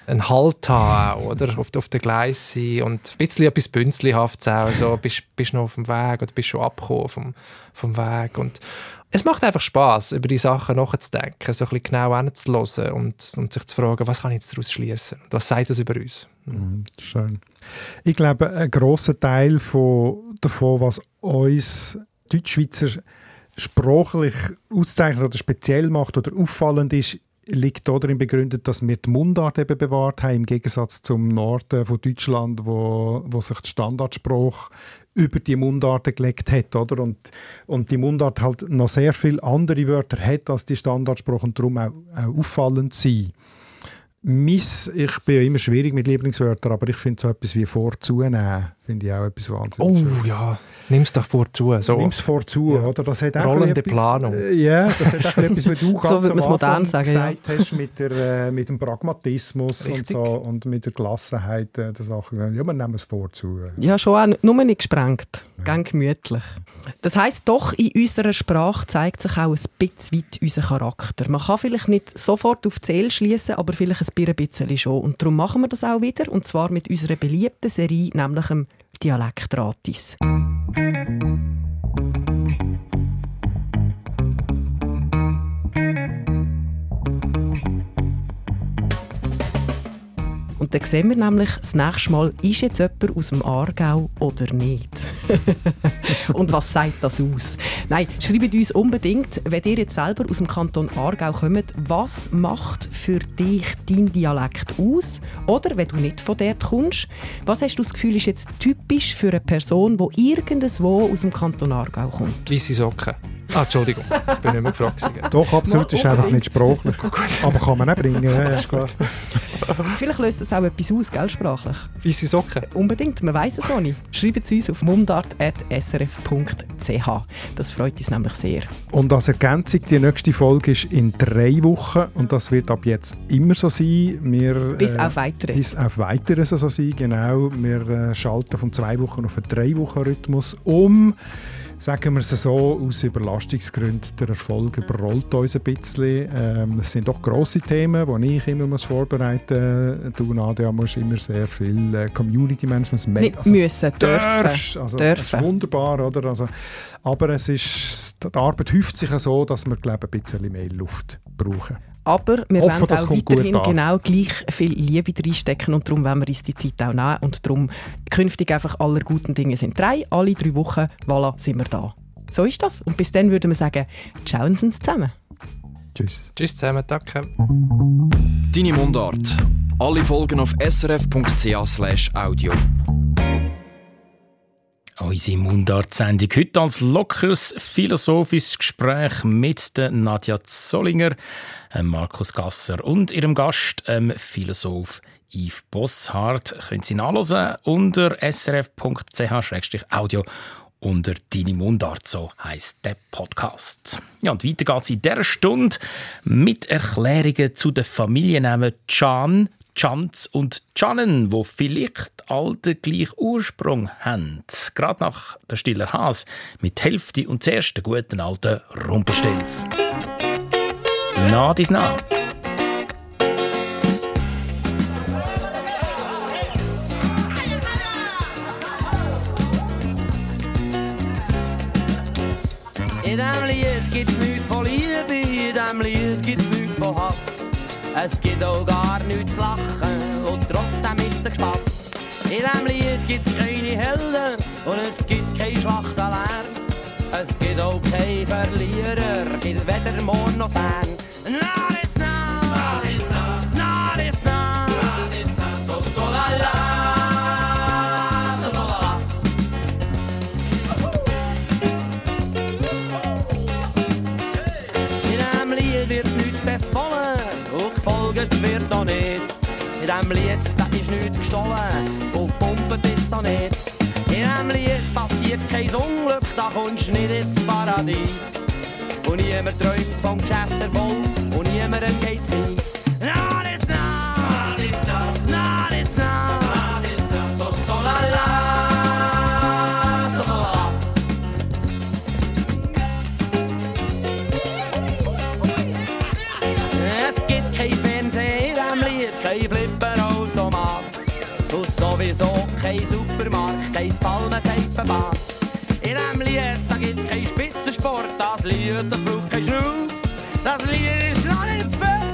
ein Halt haben, oder? auf, auf dem Gleis sein und ein bisschen etwas Bünzlihaftes auch, so, bist, bist noch auf dem Weg oder bist schon abgekommen vom, vom Weg und, es macht einfach Spaß, über die Sachen nachzudenken, so ein bisschen genau hinzuhören und, und sich zu fragen, was kann ich jetzt daraus schließen? Was sagt das über uns? Mhm, schön. Ich glaube, ein grosser Teil von, davon, was uns Deutschschweizer sprachlich auszeichnet oder speziell macht oder auffallend ist, liegt darin begründet, dass wir die Mundart eben bewahrt haben, im Gegensatz zum Norden von Deutschland, wo, wo sich der Standardspruch über die Mundarten gelegt hat, oder? Und, und die Mundart halt noch sehr viele andere Wörter hat als die Standardsprache und darum auch, auch auffallend sein. Miss, ich bin ja immer schwierig mit Lieblingswörtern, aber ich finde so etwas wie vorzunehmen, finde ich auch etwas wahnsinnig Oh Schönes. ja, nimm es doch vorzu. So. Nimm es vorzu, ja. oder? Das hat Rollende etwas, Planung. Äh, ja, das hat auch etwas, was du so ganz am modern sagen, gesagt ja. hast, mit, der, äh, mit dem Pragmatismus Richtig. und so und mit der Gelassenheit äh, der Sachen. Ja, wir nehmen es vorzu. Ja, schon auch, nur nicht gesprengt, ja. ganz gemütlich. Das heisst, doch in unserer Sprache zeigt sich auch ein bisschen weit unser Charakter. Man kann vielleicht nicht sofort auf Zähl schließen, aber vielleicht ein bisschen schon. Und darum machen wir das auch wieder, und zwar mit unserer beliebten Serie, nämlich dem Dialektratis. Dann sehen wir nämlich das nächste Mal, ist jetzt jemand aus dem Aargau oder nicht? und was sagt das aus? Nein, schreibt uns unbedingt, wenn ihr jetzt selber aus dem Kanton Aargau kommt, was macht für dich dein Dialekt aus? Oder wenn du nicht von dort kommst, was hast du das Gefühl, ist jetzt typisch für eine Person, die irgendwo aus dem Kanton Aargau kommt? Weisse Socken. Ah, Entschuldigung, ich bin nicht mehr gefragt. Doch, absolut, ist einfach nicht sprachlich. Aber kann man auch bringen, ja, ist klar. Vielleicht löst das auch etwas aus, gell, sprachlich? Weisse Socken. Unbedingt, man weiß es noch nicht. Schreibt es uns auf mundart.srf.ch. Das freut uns nämlich sehr. Und als Ergänzung, die nächste Folge ist in drei Wochen und das wird ab jetzt immer so sein. Wir, bis auf Weiteres. Bis auf Weiteres so sein, genau. Wir äh, schalten von zwei Wochen auf einen drei Wochen Rhythmus um sagen wir es so, aus Überlastungsgründen, der Erfolg überrollt uns ein bisschen. Ähm, es sind doch grosse Themen, die ich immer muss vorbereiten muss. Du, Nadia, musst immer sehr viel äh, Community Management Nicht also, müssen, dürfen. Also, dürfen. Das ist wunderbar, oder? Also, aber es ist, die Arbeit häuft sich so, dass wir, glaube ich, ein bisschen mehr Luft brauchen. Aber wir Hoffe, wollen auch weiterhin genau gleich viel Liebe reinstecken und darum wollen wir uns die Zeit auch nehmen und darum künftig einfach aller guten Dinge sind drei, alle drei Wochen, voilà, sind wir da. So ist das. Und bis dann würden wir sagen, ciao zusammen. Tschüss. Tschüss zusammen, danke. Deine Mundart. Alle Folgen auf srf.ch audio. Unsere Mundart-Sendung heute als lockeres philosophisches Gespräch mit der Nadja Zollinger, äh, Markus Gasser und ihrem Gast, ähm, Philosoph Yves Bosshardt. Können Sie nachlesen unter srf.ch-audio unter Deine Mundart, so heisst der Podcast. Ja, und weiter geht's in dieser Stunde mit Erklärungen zu den Familiennamen Can, Chans und Chanen, wo vielleicht all den gleichen Ursprung haben. Gerade nach der Stiller Has mit Hälfte und zuerst der guten alten Rumpelstilz. Na, dies na. Es gibt auch gar nichts zu lachen und trotzdem ist es Spaß. In diesem Lied gibt's keine Helden und es gibt kein schwacher Lärm. Es gibt auch keine Verlierer, gibt weder Mond noch Fern. Na, In diesem Lied da ist nichts gestohlen und gepumpt ist auch nicht. In diesem Lied passiert kein Unglück, da kommst du nicht ins Paradies. Und niemand träumt vom Geschäftserfolg und niemandem geht's das das das das so, so, so, so, Lied, kein Flipperautomat. Sowieso kein Supermarkt, kein Palmenseifenbad. In diesem Lied da gibt's kein Spitzensport, das Lied das braucht kein Schnuff. Das Lied ist noch nicht fertig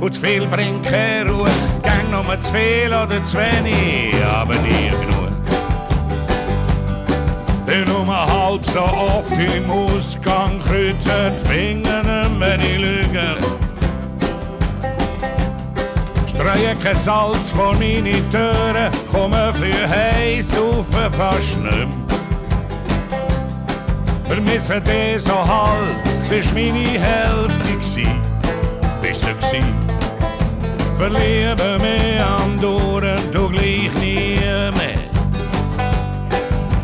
und zu viel bringt keine Ruhe. Gang nur zu viel oder zu wenig, aber nie genug. Bin nur halb so oft im Ausgang kreuzen die Finger, wenn ich lüge. Streue kein Salz vor meine Türen, komme früh heim, saufe fast nicht. Vermisse dich so halb, bist meine Hälfte gsi, bist du gsi. Verliebe mich am Duren, du gleich nie mehr.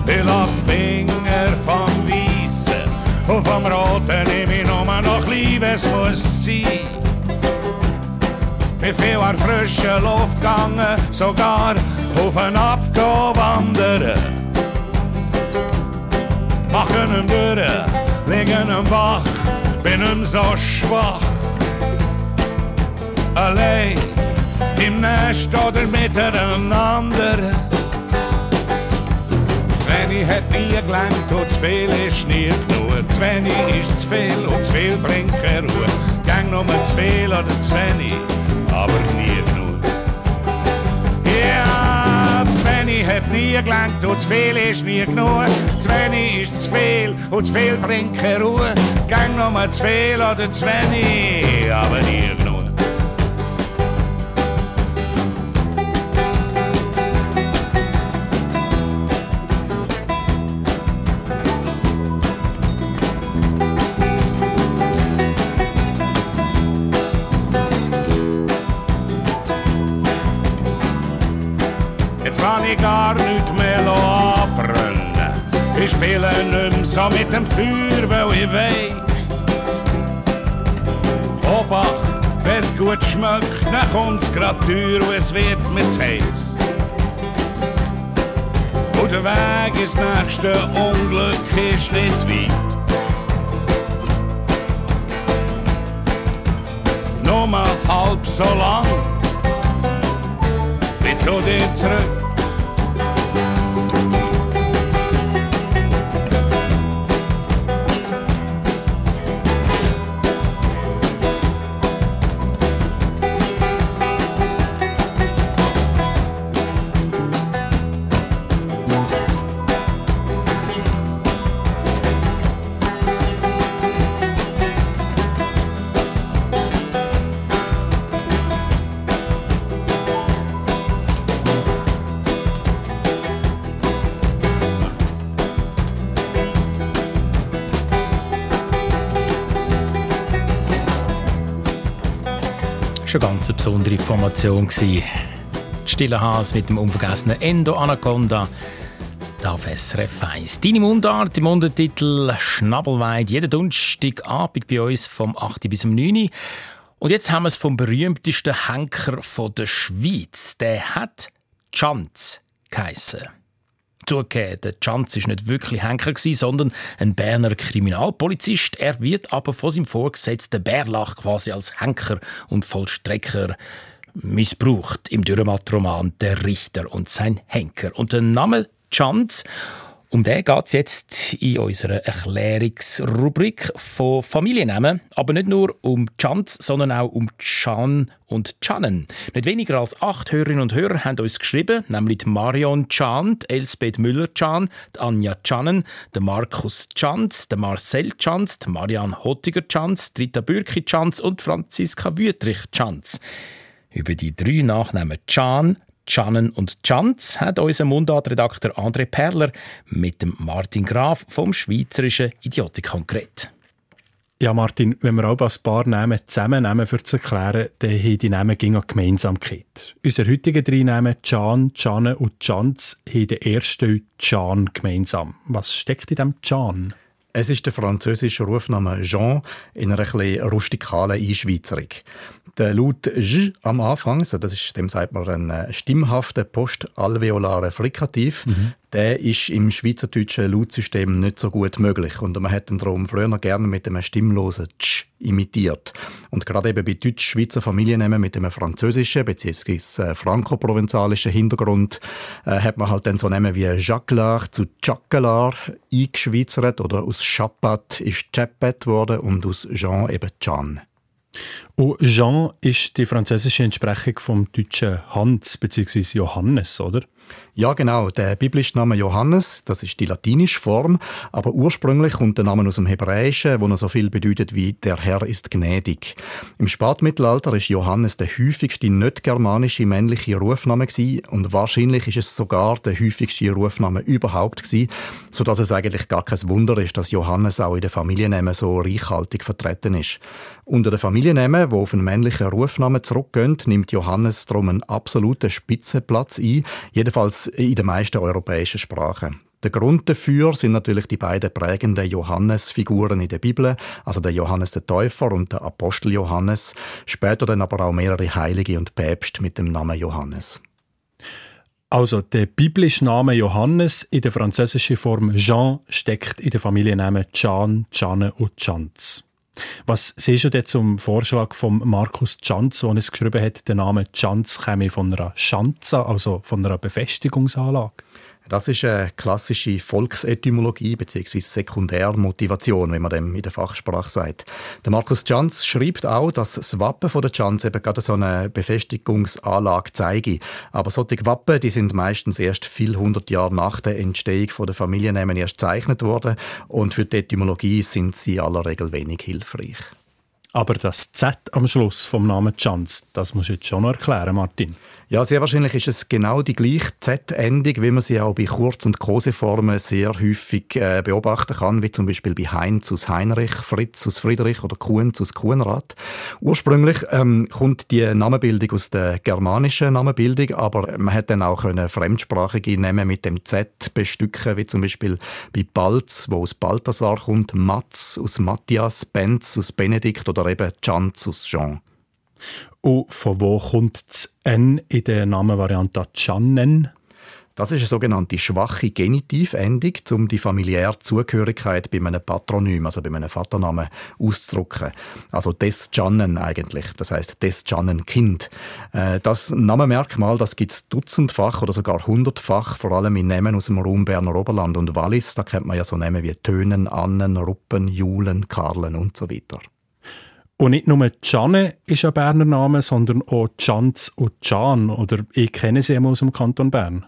Ich lag die Finger Weissen und vom Roten nehm ich nur noch Liebe, es muss sein. Bin viel an frische Luft gegangen, sogar auf einen Apfel wandern. Machen ihm durch, liegen ihm wach, bin ihm so schwach. Allein im Nest oder miteinander. Zu wenig hat nie gelangt und zu viel ist nie genug. Zu wenig ist zu viel und zu viel bringt keine Ruhe. Gang nur zu viel oder zu wenig, aber nie genug. Ja, zu wenig hat nie gelangt und zu viel ist nie genug. Zu wenig ist zu viel und zu viel bringt keine Ruhe. Gang nur zu viel oder zu wenig, aber nie genug. Nicht mehr so mit dem Feuer, weil ich weiss. Obacht, wenn's gut schmeckt, dann kommt's grad teuer und es wird mir zu heiß. Und der Weg ins nächste Unglück ist nicht weit. Nur mal halb so lang wie zu dir zurück. Besondere Formation. Die Stille Hase mit dem unvergessenen Endo Anaconda. Da auf SRF 1. Deine Mundart im Untertitel Schnabelweid. Jeden Donnerstagabend bei uns vom 8. bis zum 9. Und jetzt haben wir es vom berühmtesten Henker von der Schweiz. Der hat Chanz geheissen. Zugegeben, der Chanz war nicht wirklich Henker, sondern ein Berner Kriminalpolizist. Er wird aber von seinem Vorgesetzten Bärlach quasi als Henker und Vollstrecker missbraucht im Dürrematt-Roman «Der Richter und sein Henker». Und der Name Chanz um den geht es jetzt in unserer Erklärungsrubrik von Familiennamen. Aber nicht nur um Chance, sondern auch um Chan und Chanen. Nicht weniger als acht Hörerinnen und Hörer haben uns geschrieben, nämlich Marion Chan, Elsbeth Müller-Chan, Anja Chanen, der Markus Chanz, Marcel Chanz, die Marianne Hottiger Chanz, die Rita Bürki Chanz und Franziska Wüttrich Chanz. Über die drei Nachnamen Chan, Chanen und Chanz hat unser Mundartredakteur André Perler mit dem Martin Graf vom Schweizerischen Idiotikon geredet. Ja, Martin, wenn wir auch ein paar Namen zusammennehmen, für zu erklären, dann haben die Namen eine Gemeinsamkeit. Unsere heutigen drei Namen, Can, Canne und Chanz, haben den ersten Can gemeinsam. Was steckt in diesem Can? Es ist der französische Rufname Jean in einer etwas rustikalen Einschweizerung. Der Laut J am Anfang, also das ist, dem sagt man ein stimmhafter postalveolarer Frikativ, mhm. der ist im schweizerdeutschen Lautsystem nicht so gut möglich und man hat ihn darum früher gerne mit einem stimmlosen Tsch imitiert. Und gerade eben bei deutsch-schweizer Familiennamen mit einem französischen bzw. franco-provenzalischen Hintergrund äh, hat man halt dann so Namen wie Jacquelar zu Jacquelar eingeschweizert oder aus Chapat ist Chapet geworden und aus Jean eben Can. Und Jean ist die französische Entsprechung vom deutschen Hans bzw. Johannes, oder? Ja, genau. Der biblische Name Johannes, das ist die latinische Form, aber ursprünglich kommt der Name aus dem Hebräischen, wo noch so viel bedeutet wie der Herr ist gnädig. Im Spätmittelalter ist Johannes der häufigste nicht germanische männliche Rufname und wahrscheinlich ist es sogar der häufigste Rufname überhaupt gewesen, so es eigentlich gar kein Wunder ist, dass Johannes auch in den Familiennamen so reichhaltig vertreten ist. Unter den Familiennamen, wo auf einen männlichen Rufnamen zurückgehen, nimmt Johannes darum einen absoluten Spitzenplatz ein, jedenfalls in den meisten europäischen Sprachen. Der Grund dafür sind natürlich die beiden prägenden Johannes-Figuren in der Bibel, also der Johannes der Täufer und der Apostel Johannes, später dann aber auch mehrere Heilige und Päpste mit dem Namen Johannes. Also der biblische Name Johannes in der französischen Form Jean steckt in den Familiennamen Can, Canne und Chanz. Was siehst du denn zum Vorschlag von Markus Chanz, der es geschrieben hat, der Name Chanz käme von einer Schanze, also von einer Befestigungsanlage? Das ist eine klassische Volksetymologie bzw. Sekundärmotivation, wie man dem in der Fachsprache sagt. Der Markus Chanz schreibt auch, dass das Wappen von der Chanz eben gerade so eine Befestigungsanlage zeige. Aber solche Wappen, die sind meistens erst viele hundert Jahre nach der Entstehung der Familiennamen erst gezeichnet worden und für die Etymologie sind sie in aller Regel wenig hilfreich. Aber das Z am Schluss vom Namen Chanz, das musst du jetzt schon noch erklären, Martin. Ja, sehr wahrscheinlich ist es genau die gleiche Z-Endung, wie man sie auch bei Kurz- und Koseformen sehr häufig äh, beobachten kann, wie zum Beispiel bei Heinz aus Heinrich, Fritz aus Friedrich oder Kuhns aus Kuhnrad. Ursprünglich ähm, kommt die Namenbildung aus der germanischen Namenbildung, aber man hätte dann auch können fremdsprachige Namen mit dem Z bestücken, wie zum Beispiel bei Balz, wo aus Balthasar kommt, Matz aus Matthias, Benz aus Benedikt oder eben Chanz aus Jean. Und von wo kommt das N in der Namenvariante Channen? Das ist eine sogenannte schwache Genitivendung, um die familiäre Zugehörigkeit bei einem Patronym, also bei einem Vaternamen, auszudrücken. Also des Jannen eigentlich, das heißt des Jannen Kind. Äh, das Namenmerkmal, das gibt es dutzendfach oder sogar hundertfach, vor allem in Namen aus dem Raum Berner Oberland und Wallis. Da kennt man ja so Namen wie Tönen, Annen, Ruppen, Julen, Karlen und so weiter. Und nicht nur Gianne ist ein Berner Name, sondern auch Chanz und Can. Oder ich kenne sie aus dem Kanton Bern.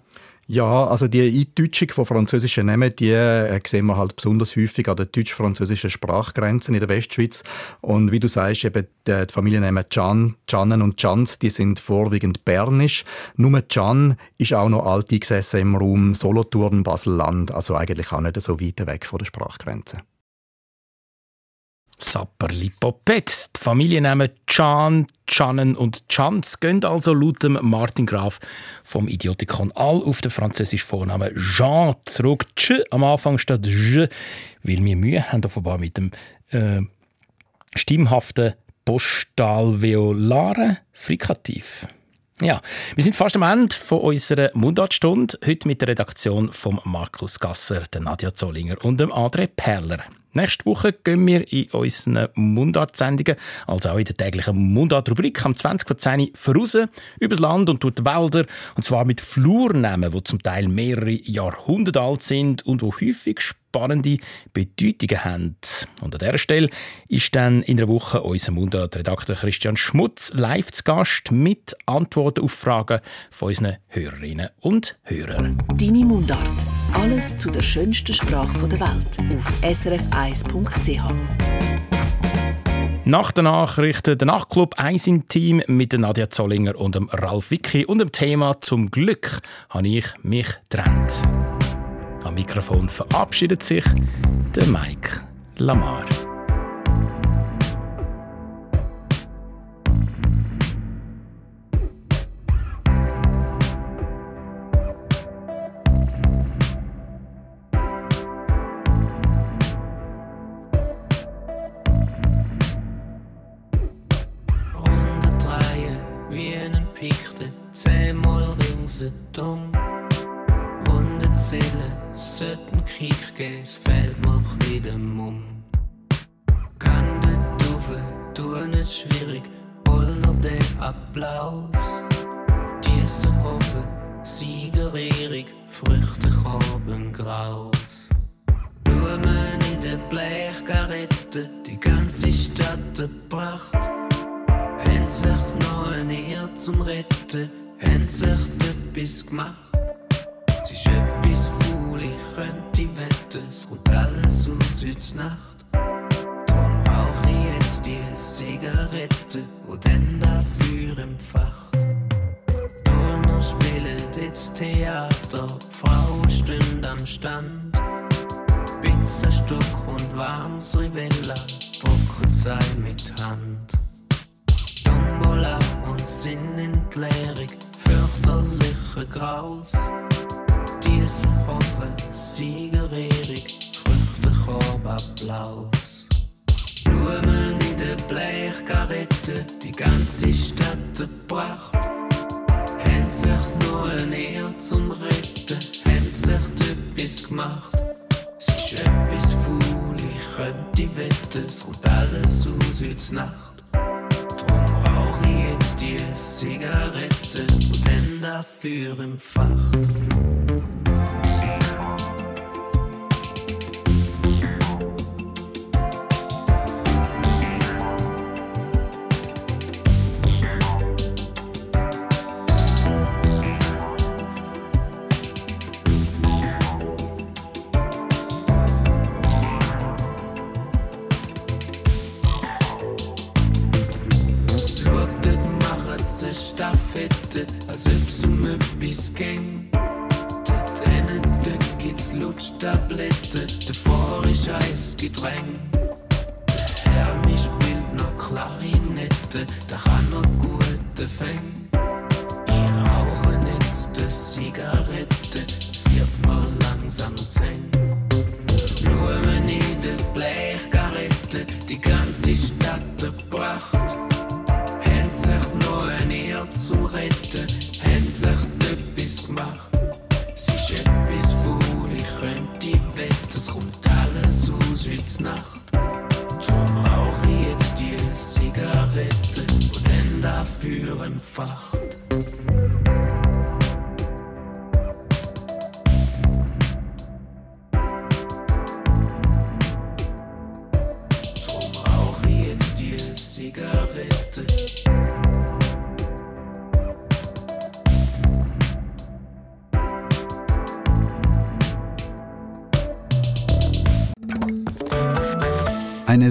Ja, also die Eindeutschung von französischen Namen, die äh, sehen wir halt besonders häufig an den deutsch-französischen Sprachgrenzen in der Westschweiz. Und wie du sagst, eben die, die Familiennamen Can, Cannen und Chans, die sind vorwiegend bernisch. Nur Can ist auch noch alt eingesessen im Raum Solothurn, Basel-Land, also eigentlich auch nicht so weit weg von der Sprachgrenze. Sapperlipopet. Die Familiennamen Can, Channen und Chans gehen also laut Martin Graf vom Idiotikon all auf den französischen Vornamen Jean zurück. Tsch am Anfang statt J, weil wir Mühe haben offenbar mit dem äh, stimmhaften postalveolaren Frikativ. Ja, wir sind fast am Ende von unserer Mundartstunde. Heute mit der Redaktion von Markus Gasser, der Nadja Zollinger und dem André Perler. Nächste Woche gehen wir in unseren Mundart-Sendungen, also auch in der täglichen Mundart-Rubrik, am 20.10 voraus, übers Land und durch die Wälder, und zwar mit Flurnamen, die zum Teil mehrere Jahrhunderte alt sind und wo häufig spannende Bedeutungen haben. Und an dieser Stelle ist dann in der Woche unser Mundart-Redakteur Christian Schmutz live zu Gast mit Antworten auf Fragen von unseren Hörerinnen und Hörern. Deine Mundart. Alles zu der schönsten Sprache der Welt auf srf1.ch. Nach den Nachrichten der Nachtclub «Eins im Team» mit Nadja Zollinger und dem Ralf Wicki und dem Thema «Zum Glück» habe ich mich getrennt. Am Mikrofon verabschiedet sich der Mike Lamar. Der Applaus. Diese Hoffe, siegerig, Früchte haben graus. Blumen in der Blechgarette, die ganze Stadt erbracht. Haben sich noch ein Ehr zum Retten, haben sich etwas gemacht. Es ist etwas faul, ich könnte wetten, es kommt alles aus heute Nacht. Drum rauche ich jetzt die Zigarette, wo denn jetzt Theater, Frauen stehen am Stand. Pizzastück und warmes Rivella, drucken sei mit Hand. Tombola und Sinnentleerung, fürchterliche Graus. Diese Hoffe, siegerig, Früchtekorb, Applaus. Blumen in der Blechgarette, die ganze Stadt erbracht. Haben sich nur Ehr zum Retten, haben sich etwas gemacht. Es ist etwas faul, ich könnte wetten, es kommt alles aus heute Nacht. Drum rauch ich jetzt die Zigarette und dann dafür im Fach.